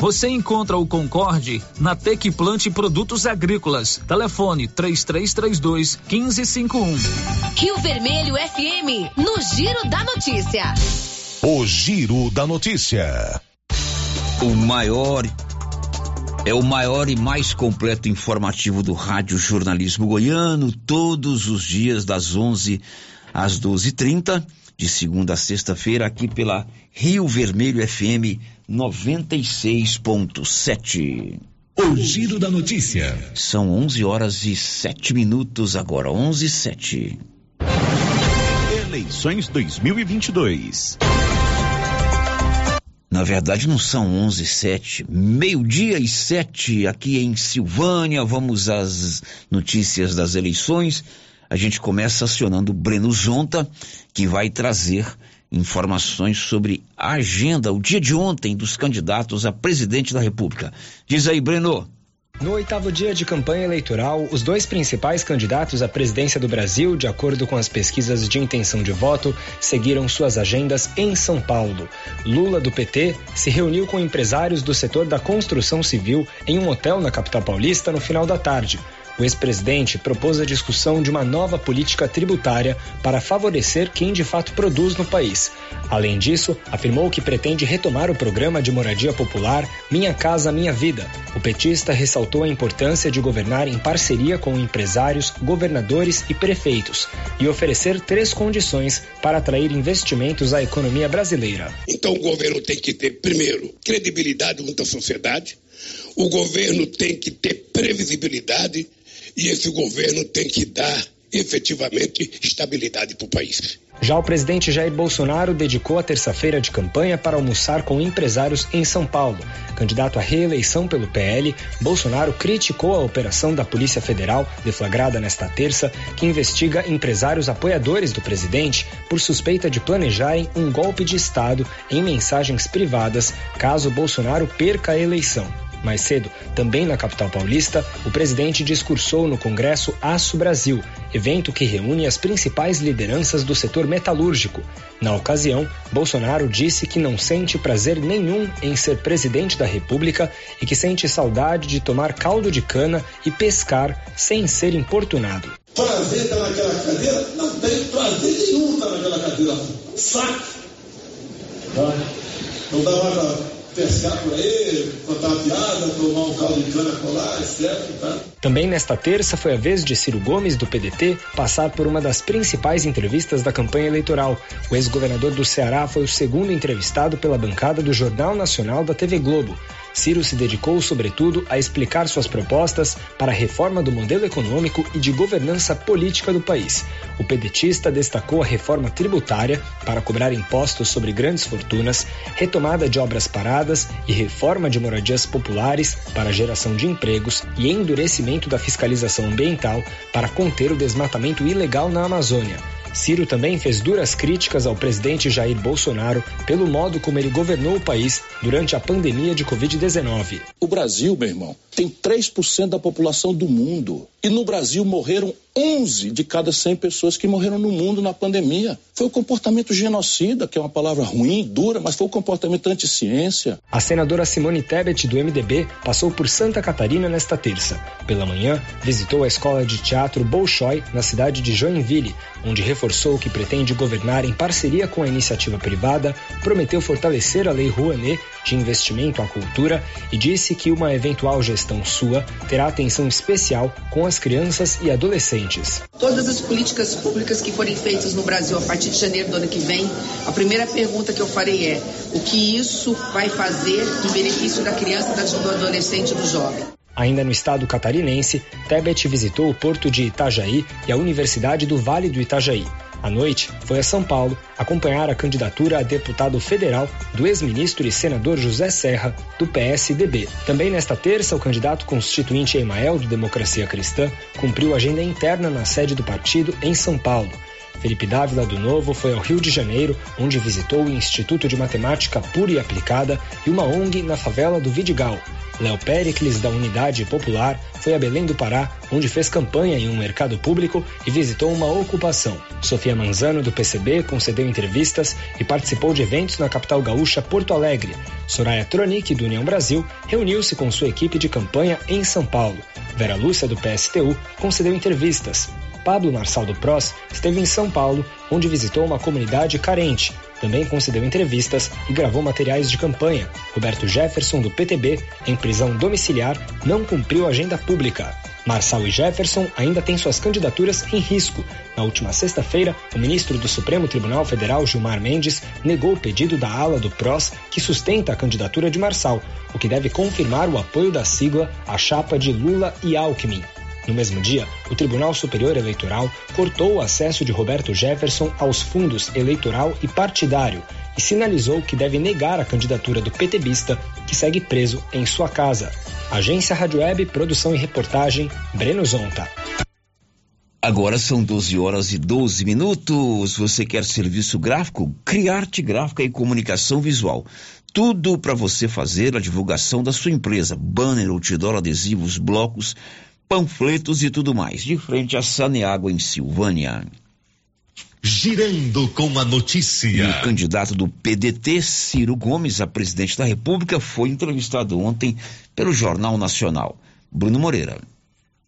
Você encontra o Concorde na Tec Plante Produtos Agrícolas. Telefone 3332 1551. Rio Vermelho FM, no Giro da Notícia. O Giro da Notícia. O maior é o maior e mais completo informativo do Rádio Jornalismo Goiano, todos os dias das 11 às 12:30, de segunda a sexta-feira aqui pela Rio Vermelho FM 96.7. O Giro da Notícia. São 11 horas e 7 minutos agora, 11 e 7. Eleições 2022. Na verdade não são 11 e 7, meio-dia e 7 aqui em Silvânia. Vamos às notícias das eleições. A gente começa acionando o Breno Zonta, que vai trazer informações sobre a agenda, o dia de ontem dos candidatos a presidente da República. Diz aí, Breno. No oitavo dia de campanha eleitoral, os dois principais candidatos à presidência do Brasil, de acordo com as pesquisas de intenção de voto, seguiram suas agendas em São Paulo. Lula, do PT, se reuniu com empresários do setor da construção civil em um hotel na capital paulista no final da tarde. O ex-presidente propôs a discussão de uma nova política tributária para favorecer quem de fato produz no país. Além disso, afirmou que pretende retomar o programa de moradia popular Minha Casa Minha Vida. O petista ressaltou a importância de governar em parceria com empresários, governadores e prefeitos e oferecer três condições para atrair investimentos à economia brasileira. Então o governo tem que ter, primeiro, credibilidade junto à sociedade. O governo tem que ter previsibilidade e esse governo tem que dar efetivamente estabilidade para o país. Já o presidente Jair Bolsonaro dedicou a terça-feira de campanha para almoçar com empresários em São Paulo. Candidato à reeleição pelo PL, Bolsonaro criticou a operação da Polícia Federal, deflagrada nesta terça, que investiga empresários apoiadores do presidente por suspeita de planejarem um golpe de Estado em mensagens privadas caso Bolsonaro perca a eleição. Mais cedo, também na capital paulista, o presidente discursou no Congresso Aço Brasil, evento que reúne as principais lideranças do setor metalúrgico. Na ocasião, Bolsonaro disse que não sente prazer nenhum em ser presidente da República e que sente saudade de tomar caldo de cana e pescar sem ser importunado. Prazer estar naquela cadeira? Não tem prazer nenhum estar naquela cadeira. Saco! Não dá mais pescar por aí, contar piada, tomar um caldo de cana colar, etc. Tá? Também nesta terça foi a vez de Ciro Gomes, do PDT, passar por uma das principais entrevistas da campanha eleitoral. O ex-governador do Ceará foi o segundo entrevistado pela bancada do Jornal Nacional da TV Globo. Ciro se dedicou, sobretudo, a explicar suas propostas para a reforma do modelo econômico e de governança política do país. O pedetista destacou a reforma tributária para cobrar impostos sobre grandes fortunas, retomada de obras paradas e reforma de moradias populares para geração de empregos e endurecimento da fiscalização ambiental para conter o desmatamento ilegal na Amazônia. Ciro também fez duras críticas ao presidente Jair Bolsonaro pelo modo como ele governou o país durante a pandemia de Covid-19. O Brasil, meu irmão, tem 3% da população do mundo. E no Brasil morreram 11 de cada 100 pessoas que morreram no mundo na pandemia. Foi o comportamento genocida, que é uma palavra ruim, dura, mas foi o comportamento anti-ciência. A senadora Simone Tebet, do MDB, passou por Santa Catarina nesta terça. Pela manhã, visitou a escola de teatro Bolshoi, na cidade de Joinville, onde reforçou que pretende governar em parceria com a iniciativa privada, prometeu fortalecer a Lei Rouanet de investimento à cultura e disse que uma eventual gestão sua terá atenção especial com as crianças e adolescentes. Todas as políticas públicas que forem feitas no Brasil a partir de janeiro do ano que vem, a primeira pergunta que eu farei é: o que isso vai fazer em benefício da criança, do adolescente e do jovem? Ainda no estado catarinense, Tebet visitou o porto de Itajaí e a Universidade do Vale do Itajaí. À noite, foi a São Paulo acompanhar a candidatura a deputado federal do ex-ministro e senador José Serra, do PSDB. Também nesta terça, o candidato constituinte Emael, do Democracia Cristã, cumpriu agenda interna na sede do partido em São Paulo. Felipe Dávila do Novo foi ao Rio de Janeiro, onde visitou o Instituto de Matemática Pura e Aplicada e uma ONG na favela do Vidigal. Léo Pericles, da Unidade Popular, foi a Belém do Pará, onde fez campanha em um mercado público e visitou uma ocupação. Sofia Manzano, do PCB, concedeu entrevistas e participou de eventos na capital gaúcha Porto Alegre. Soraya Tronic, do União Brasil, reuniu-se com sua equipe de campanha em São Paulo. Vera Lúcia, do PSTU, concedeu entrevistas. Pablo Marçal do Pros esteve em São Paulo, onde visitou uma comunidade carente. Também concedeu entrevistas e gravou materiais de campanha. Roberto Jefferson, do PTB, em prisão domiciliar, não cumpriu agenda pública. Marçal e Jefferson ainda têm suas candidaturas em risco. Na última sexta-feira, o ministro do Supremo Tribunal Federal, Gilmar Mendes, negou o pedido da ala do PROS que sustenta a candidatura de Marçal, o que deve confirmar o apoio da sigla à chapa de Lula e Alckmin. No mesmo dia, o Tribunal Superior Eleitoral cortou o acesso de Roberto Jefferson aos fundos eleitoral e partidário e sinalizou que deve negar a candidatura do PTBista, que segue preso em sua casa. Agência Rádio Web, produção e reportagem, Breno Zonta. Agora são 12 horas e 12 minutos. Você quer serviço gráfico? Criarte Gráfica e Comunicação Visual. Tudo para você fazer a divulgação da sua empresa: banner, outdoor, adesivos, blocos panfletos e tudo mais, de frente a Saneágua, em Silvânia. Girando com a notícia. E o candidato do PDT, Ciro Gomes, a presidente da República, foi entrevistado ontem pelo Jornal Nacional. Bruno Moreira.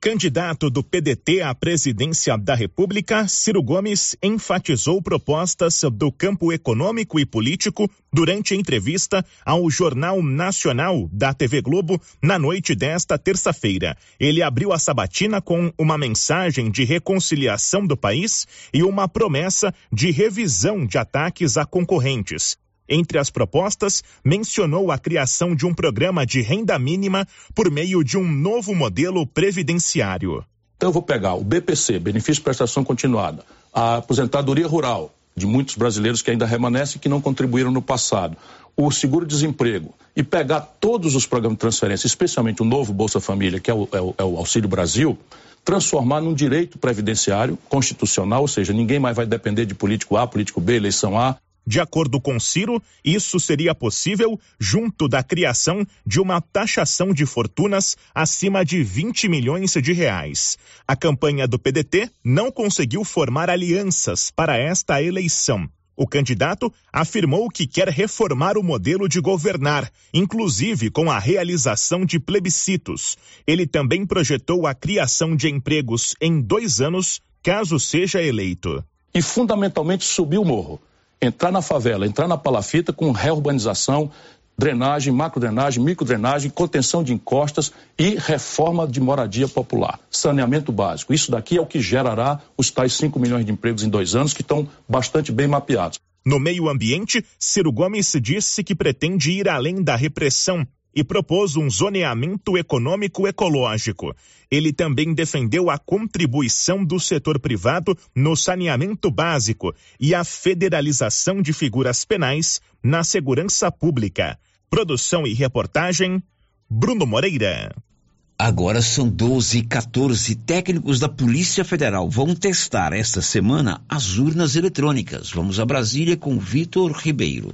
Candidato do PDT à presidência da República, Ciro Gomes enfatizou propostas do campo econômico e político durante entrevista ao Jornal Nacional da TV Globo na noite desta terça-feira. Ele abriu a sabatina com uma mensagem de reconciliação do país e uma promessa de revisão de ataques a concorrentes. Entre as propostas, mencionou a criação de um programa de renda mínima por meio de um novo modelo previdenciário. Então eu vou pegar o BPC, benefício de prestação continuada, a aposentadoria rural de muitos brasileiros que ainda remanescem que não contribuíram no passado, o seguro-desemprego e pegar todos os programas de transferência, especialmente o novo Bolsa Família, que é o, é o, é o Auxílio Brasil, transformar num direito previdenciário constitucional, ou seja, ninguém mais vai depender de político A, político B, eleição A, de acordo com Ciro, isso seria possível junto da criação de uma taxação de fortunas acima de 20 milhões de reais. A campanha do PDT não conseguiu formar alianças para esta eleição. O candidato afirmou que quer reformar o modelo de governar, inclusive com a realização de plebiscitos. Ele também projetou a criação de empregos em dois anos, caso seja eleito. E fundamentalmente subir o morro entrar na favela, entrar na palafita com reurbanização, drenagem, macrodrenagem, microdrenagem, contenção de encostas e reforma de moradia popular, saneamento básico. Isso daqui é o que gerará os tais 5 milhões de empregos em dois anos, que estão bastante bem mapeados. No meio ambiente, Ciro Gomes disse que pretende ir além da repressão e propôs um zoneamento econômico ecológico. Ele também defendeu a contribuição do setor privado no saneamento básico e a federalização de figuras penais na segurança pública. Produção e reportagem, Bruno Moreira. Agora são 12 e 14. Técnicos da Polícia Federal vão testar esta semana as urnas eletrônicas. Vamos a Brasília com Vitor Ribeiro.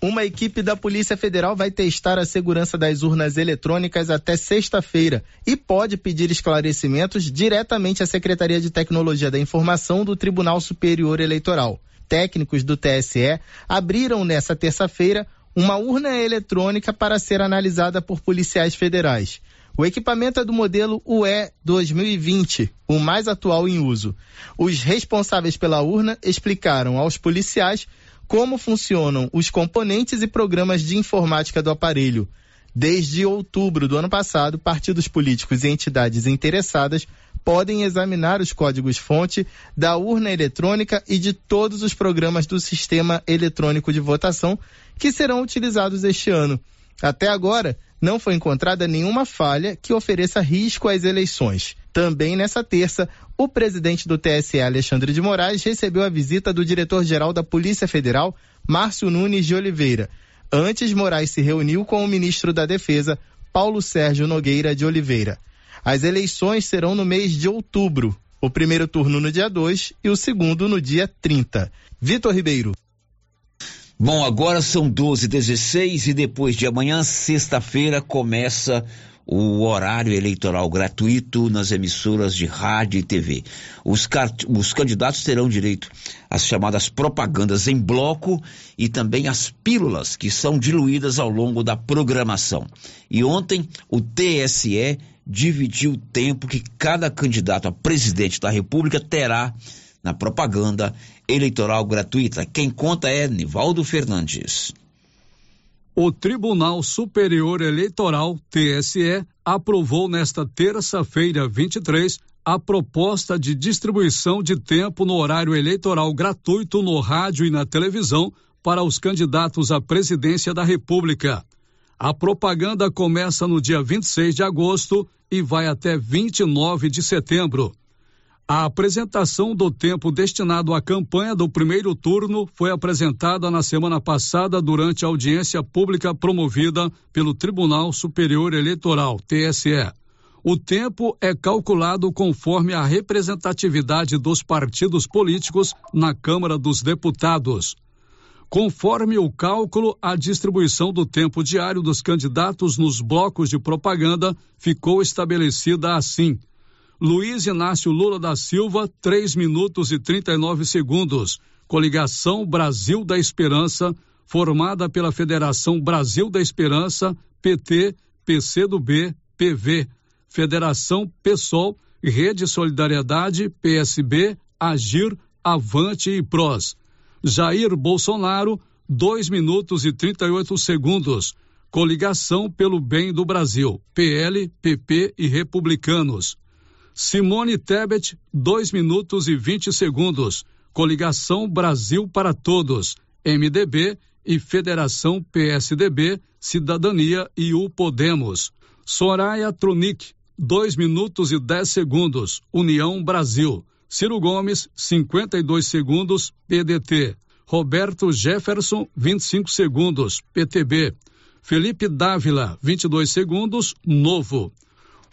Uma equipe da Polícia Federal vai testar a segurança das urnas eletrônicas até sexta-feira e pode pedir esclarecimentos diretamente à Secretaria de Tecnologia da Informação do Tribunal Superior Eleitoral. Técnicos do TSE abriram nessa terça-feira uma urna eletrônica para ser analisada por policiais federais. O equipamento é do modelo UE 2020, o mais atual em uso. Os responsáveis pela urna explicaram aos policiais como funcionam os componentes e programas de informática do aparelho. Desde outubro do ano passado, partidos políticos e entidades interessadas podem examinar os códigos-fonte da urna eletrônica e de todos os programas do sistema eletrônico de votação que serão utilizados este ano. Até agora, não foi encontrada nenhuma falha que ofereça risco às eleições. Também nessa terça, o presidente do TSE, Alexandre de Moraes, recebeu a visita do diretor-geral da Polícia Federal, Márcio Nunes de Oliveira. Antes, Moraes se reuniu com o ministro da Defesa, Paulo Sérgio Nogueira de Oliveira. As eleições serão no mês de outubro, o primeiro turno no dia 2 e o segundo no dia 30. Vitor Ribeiro. Bom, agora são 12 16 e depois de amanhã, sexta-feira, começa o horário eleitoral gratuito nas emissoras de rádio e TV. Os, os, candidatos terão direito às chamadas propagandas em bloco e também às pílulas que são diluídas ao longo da programação. E ontem o TSE dividiu o tempo que cada candidato a presidente da República terá na propaganda eleitoral gratuita. Quem conta é Nivaldo Fernandes. O Tribunal Superior Eleitoral, TSE, aprovou nesta terça-feira, 23, a proposta de distribuição de tempo no horário eleitoral gratuito no rádio e na televisão para os candidatos à presidência da República. A propaganda começa no dia 26 de agosto e vai até 29 de setembro. A apresentação do tempo destinado à campanha do primeiro turno foi apresentada na semana passada durante a audiência pública promovida pelo Tribunal Superior Eleitoral, TSE. O tempo é calculado conforme a representatividade dos partidos políticos na Câmara dos Deputados. Conforme o cálculo, a distribuição do tempo diário dos candidatos nos blocos de propaganda ficou estabelecida assim Luiz Inácio Lula da Silva, 3 minutos e 39 segundos. Coligação Brasil da Esperança, formada pela Federação Brasil da Esperança, PT, PCdoB, PV, Federação PSOL, Rede Solidariedade, PSB, Agir, Avante e PROS. Jair Bolsonaro, 2 minutos e 38 segundos. Coligação pelo Bem do Brasil, PL, PP e Republicanos. Simone Tebet, 2 minutos e 20 segundos. Coligação Brasil para Todos, MDB e Federação PSDB, Cidadania e o Podemos. Soraya Tronic, 2 minutos e 10 segundos, União Brasil. Ciro Gomes, 52 segundos, PDT. Roberto Jefferson, 25 segundos, PTB. Felipe Dávila, 22 segundos, Novo.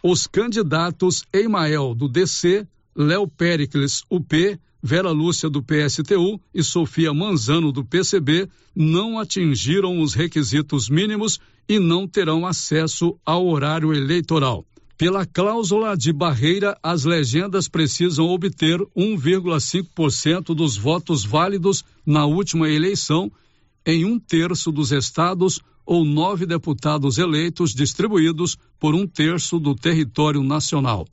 Os candidatos Emael, do DC, Léo Pericles, UP, Vera Lúcia, do PSTU e Sofia Manzano, do PCB, não atingiram os requisitos mínimos e não terão acesso ao horário eleitoral. Pela cláusula de barreira, as legendas precisam obter 1,5% dos votos válidos na última eleição em um terço dos estados ou nove deputados eleitos distribuídos por um terço do território nacional.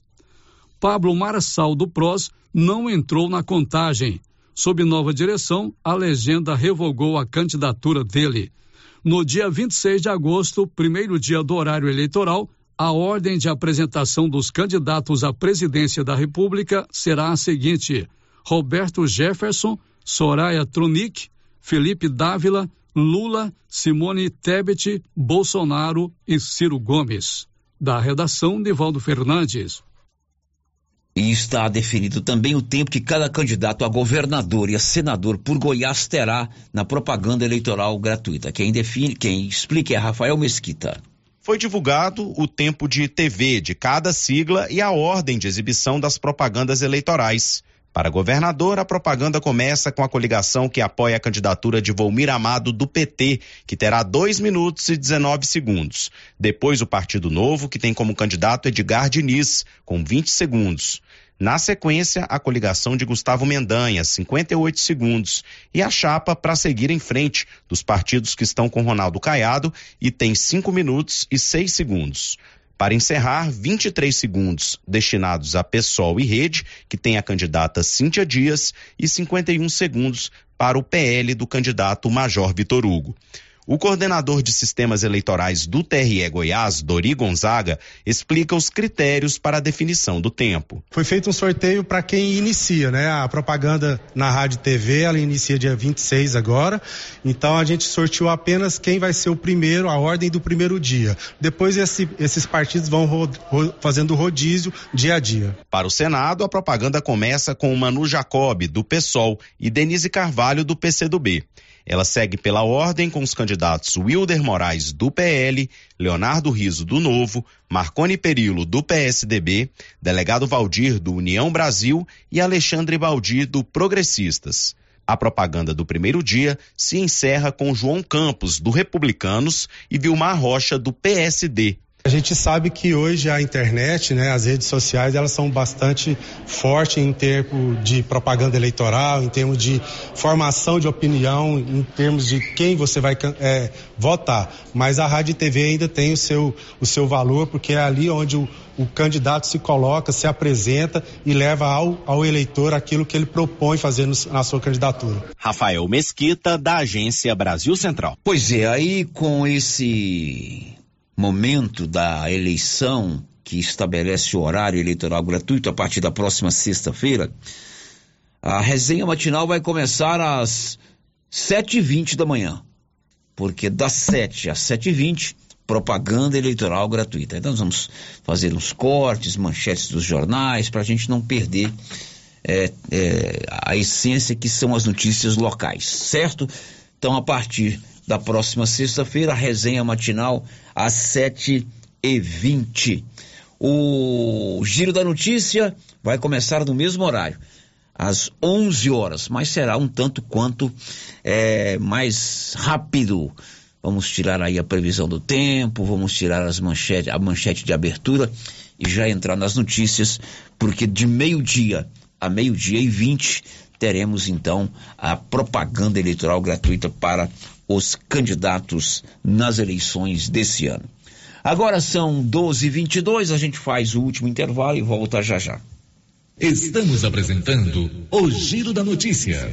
Pablo Marçal do PROS não entrou na contagem. Sob nova direção, a legenda revogou a candidatura dele. No dia 26 de agosto, primeiro dia do horário eleitoral, a ordem de apresentação dos candidatos à presidência da República será a seguinte: Roberto Jefferson, Soraya Tronic, Felipe Dávila, Lula, Simone Tebet, Bolsonaro e Ciro Gomes. Da redação, Nivaldo Fernandes. E está definido também o tempo que cada candidato a governador e a senador por Goiás terá na propaganda eleitoral gratuita. Quem define, quem explica é Rafael Mesquita. Foi divulgado o tempo de TV de cada sigla e a ordem de exibição das propagandas eleitorais. Para governador, a propaganda começa com a coligação que apoia a candidatura de Volmir Amado do PT, que terá 2 minutos e 19 segundos. Depois, o Partido Novo, que tem como candidato Edgar Diniz, com 20 segundos. Na sequência, a coligação de Gustavo Mendanha, 58 segundos. E a chapa para seguir em frente dos partidos que estão com Ronaldo Caiado e tem 5 minutos e 6 segundos. Para encerrar, 23 segundos destinados a PSOL e Rede, que tem a candidata Cíntia Dias, e 51 segundos para o PL do candidato Major Vitor Hugo. O coordenador de sistemas eleitorais do TRE Goiás, Dori Gonzaga, explica os critérios para a definição do tempo. Foi feito um sorteio para quem inicia, né? A propaganda na rádio e TV, ela inicia dia 26 agora. Então a gente sorteou apenas quem vai ser o primeiro, a ordem do primeiro dia. Depois esse, esses partidos vão ro, ro, fazendo rodízio dia a dia. Para o Senado, a propaganda começa com Manu Jacob, do PSOL, e Denise Carvalho, do PCdoB. Ela segue pela ordem com os candidatos Wilder Moraes, do PL, Leonardo Riso, do Novo, Marconi Perillo, do PSDB, delegado Valdir, do União Brasil e Alexandre Baldi, do Progressistas. A propaganda do primeiro dia se encerra com João Campos, do Republicanos, e Vilmar Rocha, do PSD. A gente sabe que hoje a internet, né, as redes sociais, elas são bastante fortes em termos de propaganda eleitoral, em termos de formação de opinião, em termos de quem você vai é, votar. Mas a rádio e TV ainda tem o seu, o seu valor, porque é ali onde o, o candidato se coloca, se apresenta e leva ao, ao eleitor aquilo que ele propõe fazer no, na sua candidatura. Rafael Mesquita, da Agência Brasil Central. Pois é, aí com esse momento da eleição que estabelece o horário eleitoral gratuito a partir da próxima sexta-feira, a resenha matinal vai começar às sete e vinte da manhã, porque das sete às sete e vinte propaganda eleitoral gratuita. Então nós vamos fazer uns cortes, manchetes dos jornais para a gente não perder é, é, a essência que são as notícias locais, certo? Então a partir da próxima sexta-feira, a resenha matinal às sete e vinte. O Giro da Notícia vai começar no mesmo horário, às 11 horas, mas será um tanto quanto é, mais rápido. Vamos tirar aí a previsão do tempo, vamos tirar as manchetes, a manchete de abertura e já entrar nas notícias, porque de meio-dia a meio-dia e 20 teremos então a propaganda eleitoral gratuita para os candidatos nas eleições desse ano. Agora são 12h22, a gente faz o último intervalo e volta já já. Estamos apresentando o Giro da Notícia.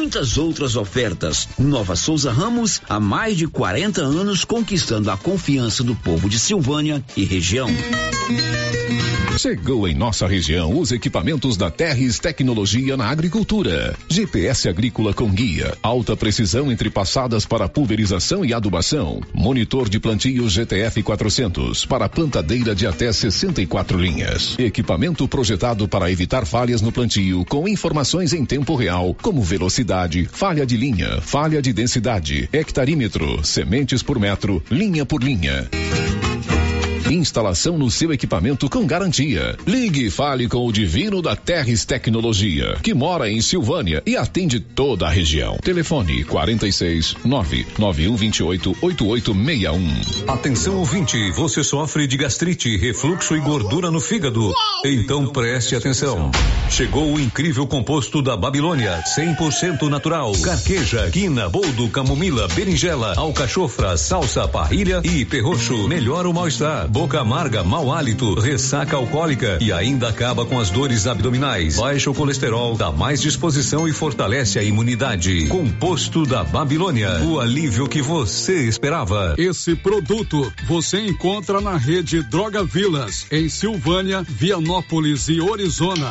muitas outras ofertas. Nova Souza Ramos há mais de 40 anos conquistando a confiança do povo de Silvânia e região. Chegou em nossa região os equipamentos da Terres Tecnologia na Agricultura. GPS agrícola com guia, alta precisão entre passadas para pulverização e adubação. Monitor de plantio GTF 400 para plantadeira de até 64 linhas. Equipamento projetado para evitar falhas no plantio com informações em tempo real, como velocidade, falha de linha, falha de densidade, hectarímetro, sementes por metro, linha por linha. Instalação no seu equipamento com garantia. Ligue e fale com o Divino da Terres Tecnologia, que mora em Silvânia e atende toda a região. Telefone 46 99128 8861. Atenção ouvinte, você sofre de gastrite, refluxo e gordura no fígado. Então preste atenção. Chegou o incrível composto da Babilônia, 100% natural. Carqueja, quina, boldo, camomila, berinjela, alcachofra, salsa, parrilha e perroxo. Melhora o mal-estar boca amarga, mau hálito, ressaca alcoólica e ainda acaba com as dores abdominais. Baixa o colesterol, dá mais disposição e fortalece a imunidade. Composto da Babilônia, o alívio que você esperava. Esse produto você encontra na rede Droga Vilas, em Silvânia, Vianópolis e Orizona.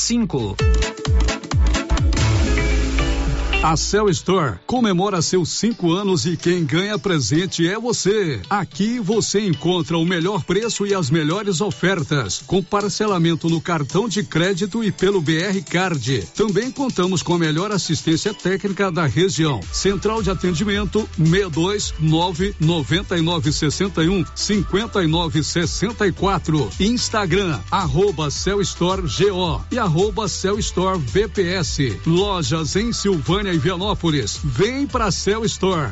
cinco. A Cell Store comemora seus cinco anos e quem ganha presente é você. Aqui você encontra o melhor preço e as melhores ofertas, com parcelamento no cartão de crédito e pelo BR Card. Também contamos com a melhor assistência técnica da região. Central de atendimento 62 9 99 61 59 64. Instagram arroba Cell Store GO e arroba Cell Store VPS. Lojas em Silvânia e Vianópolis. Vem pra Cell Store.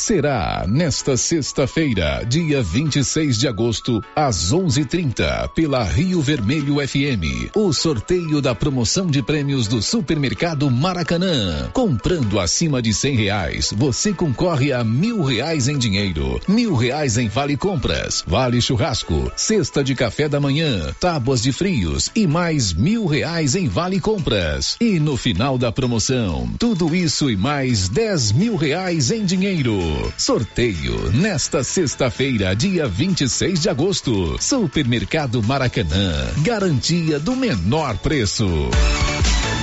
Será nesta sexta-feira, dia 26 de agosto, às 11:30, pela Rio Vermelho FM, o sorteio da promoção de prêmios do Supermercado Maracanã. Comprando acima de cem reais, você concorre a mil reais em dinheiro, mil reais em vale compras, vale churrasco, cesta de café da manhã, tábuas de frios e mais mil reais em vale compras. E no final da promoção, tudo isso e mais dez mil reais em dinheiro. Sorteio nesta sexta-feira, dia 26 de agosto. Supermercado Maracanã. Garantia do menor preço.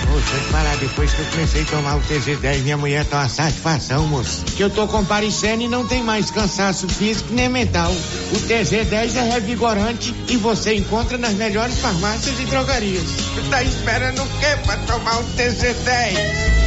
Moço, que parar depois que eu comecei a tomar o TZ10, minha mulher tá uma satisfação, moço. Que eu tô comparecendo e não tem mais cansaço físico nem mental. O TZ10 é revigorante e você encontra nas melhores farmácias e drogarias. Tá esperando o quê pra tomar o TZ10?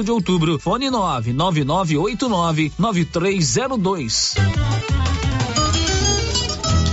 de outubro. Fone 99989 9302.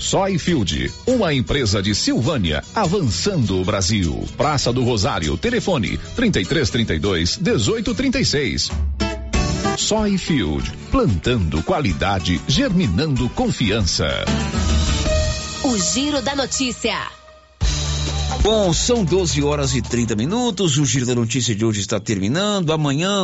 Soyfield, uma empresa de Silvânia, avançando o Brasil. Praça do Rosário, telefone 3332 1836. Soyfield, plantando qualidade, germinando confiança. O Giro da Notícia. Bom, são 12 horas e 30 minutos. O Giro da Notícia de hoje está terminando. Amanhã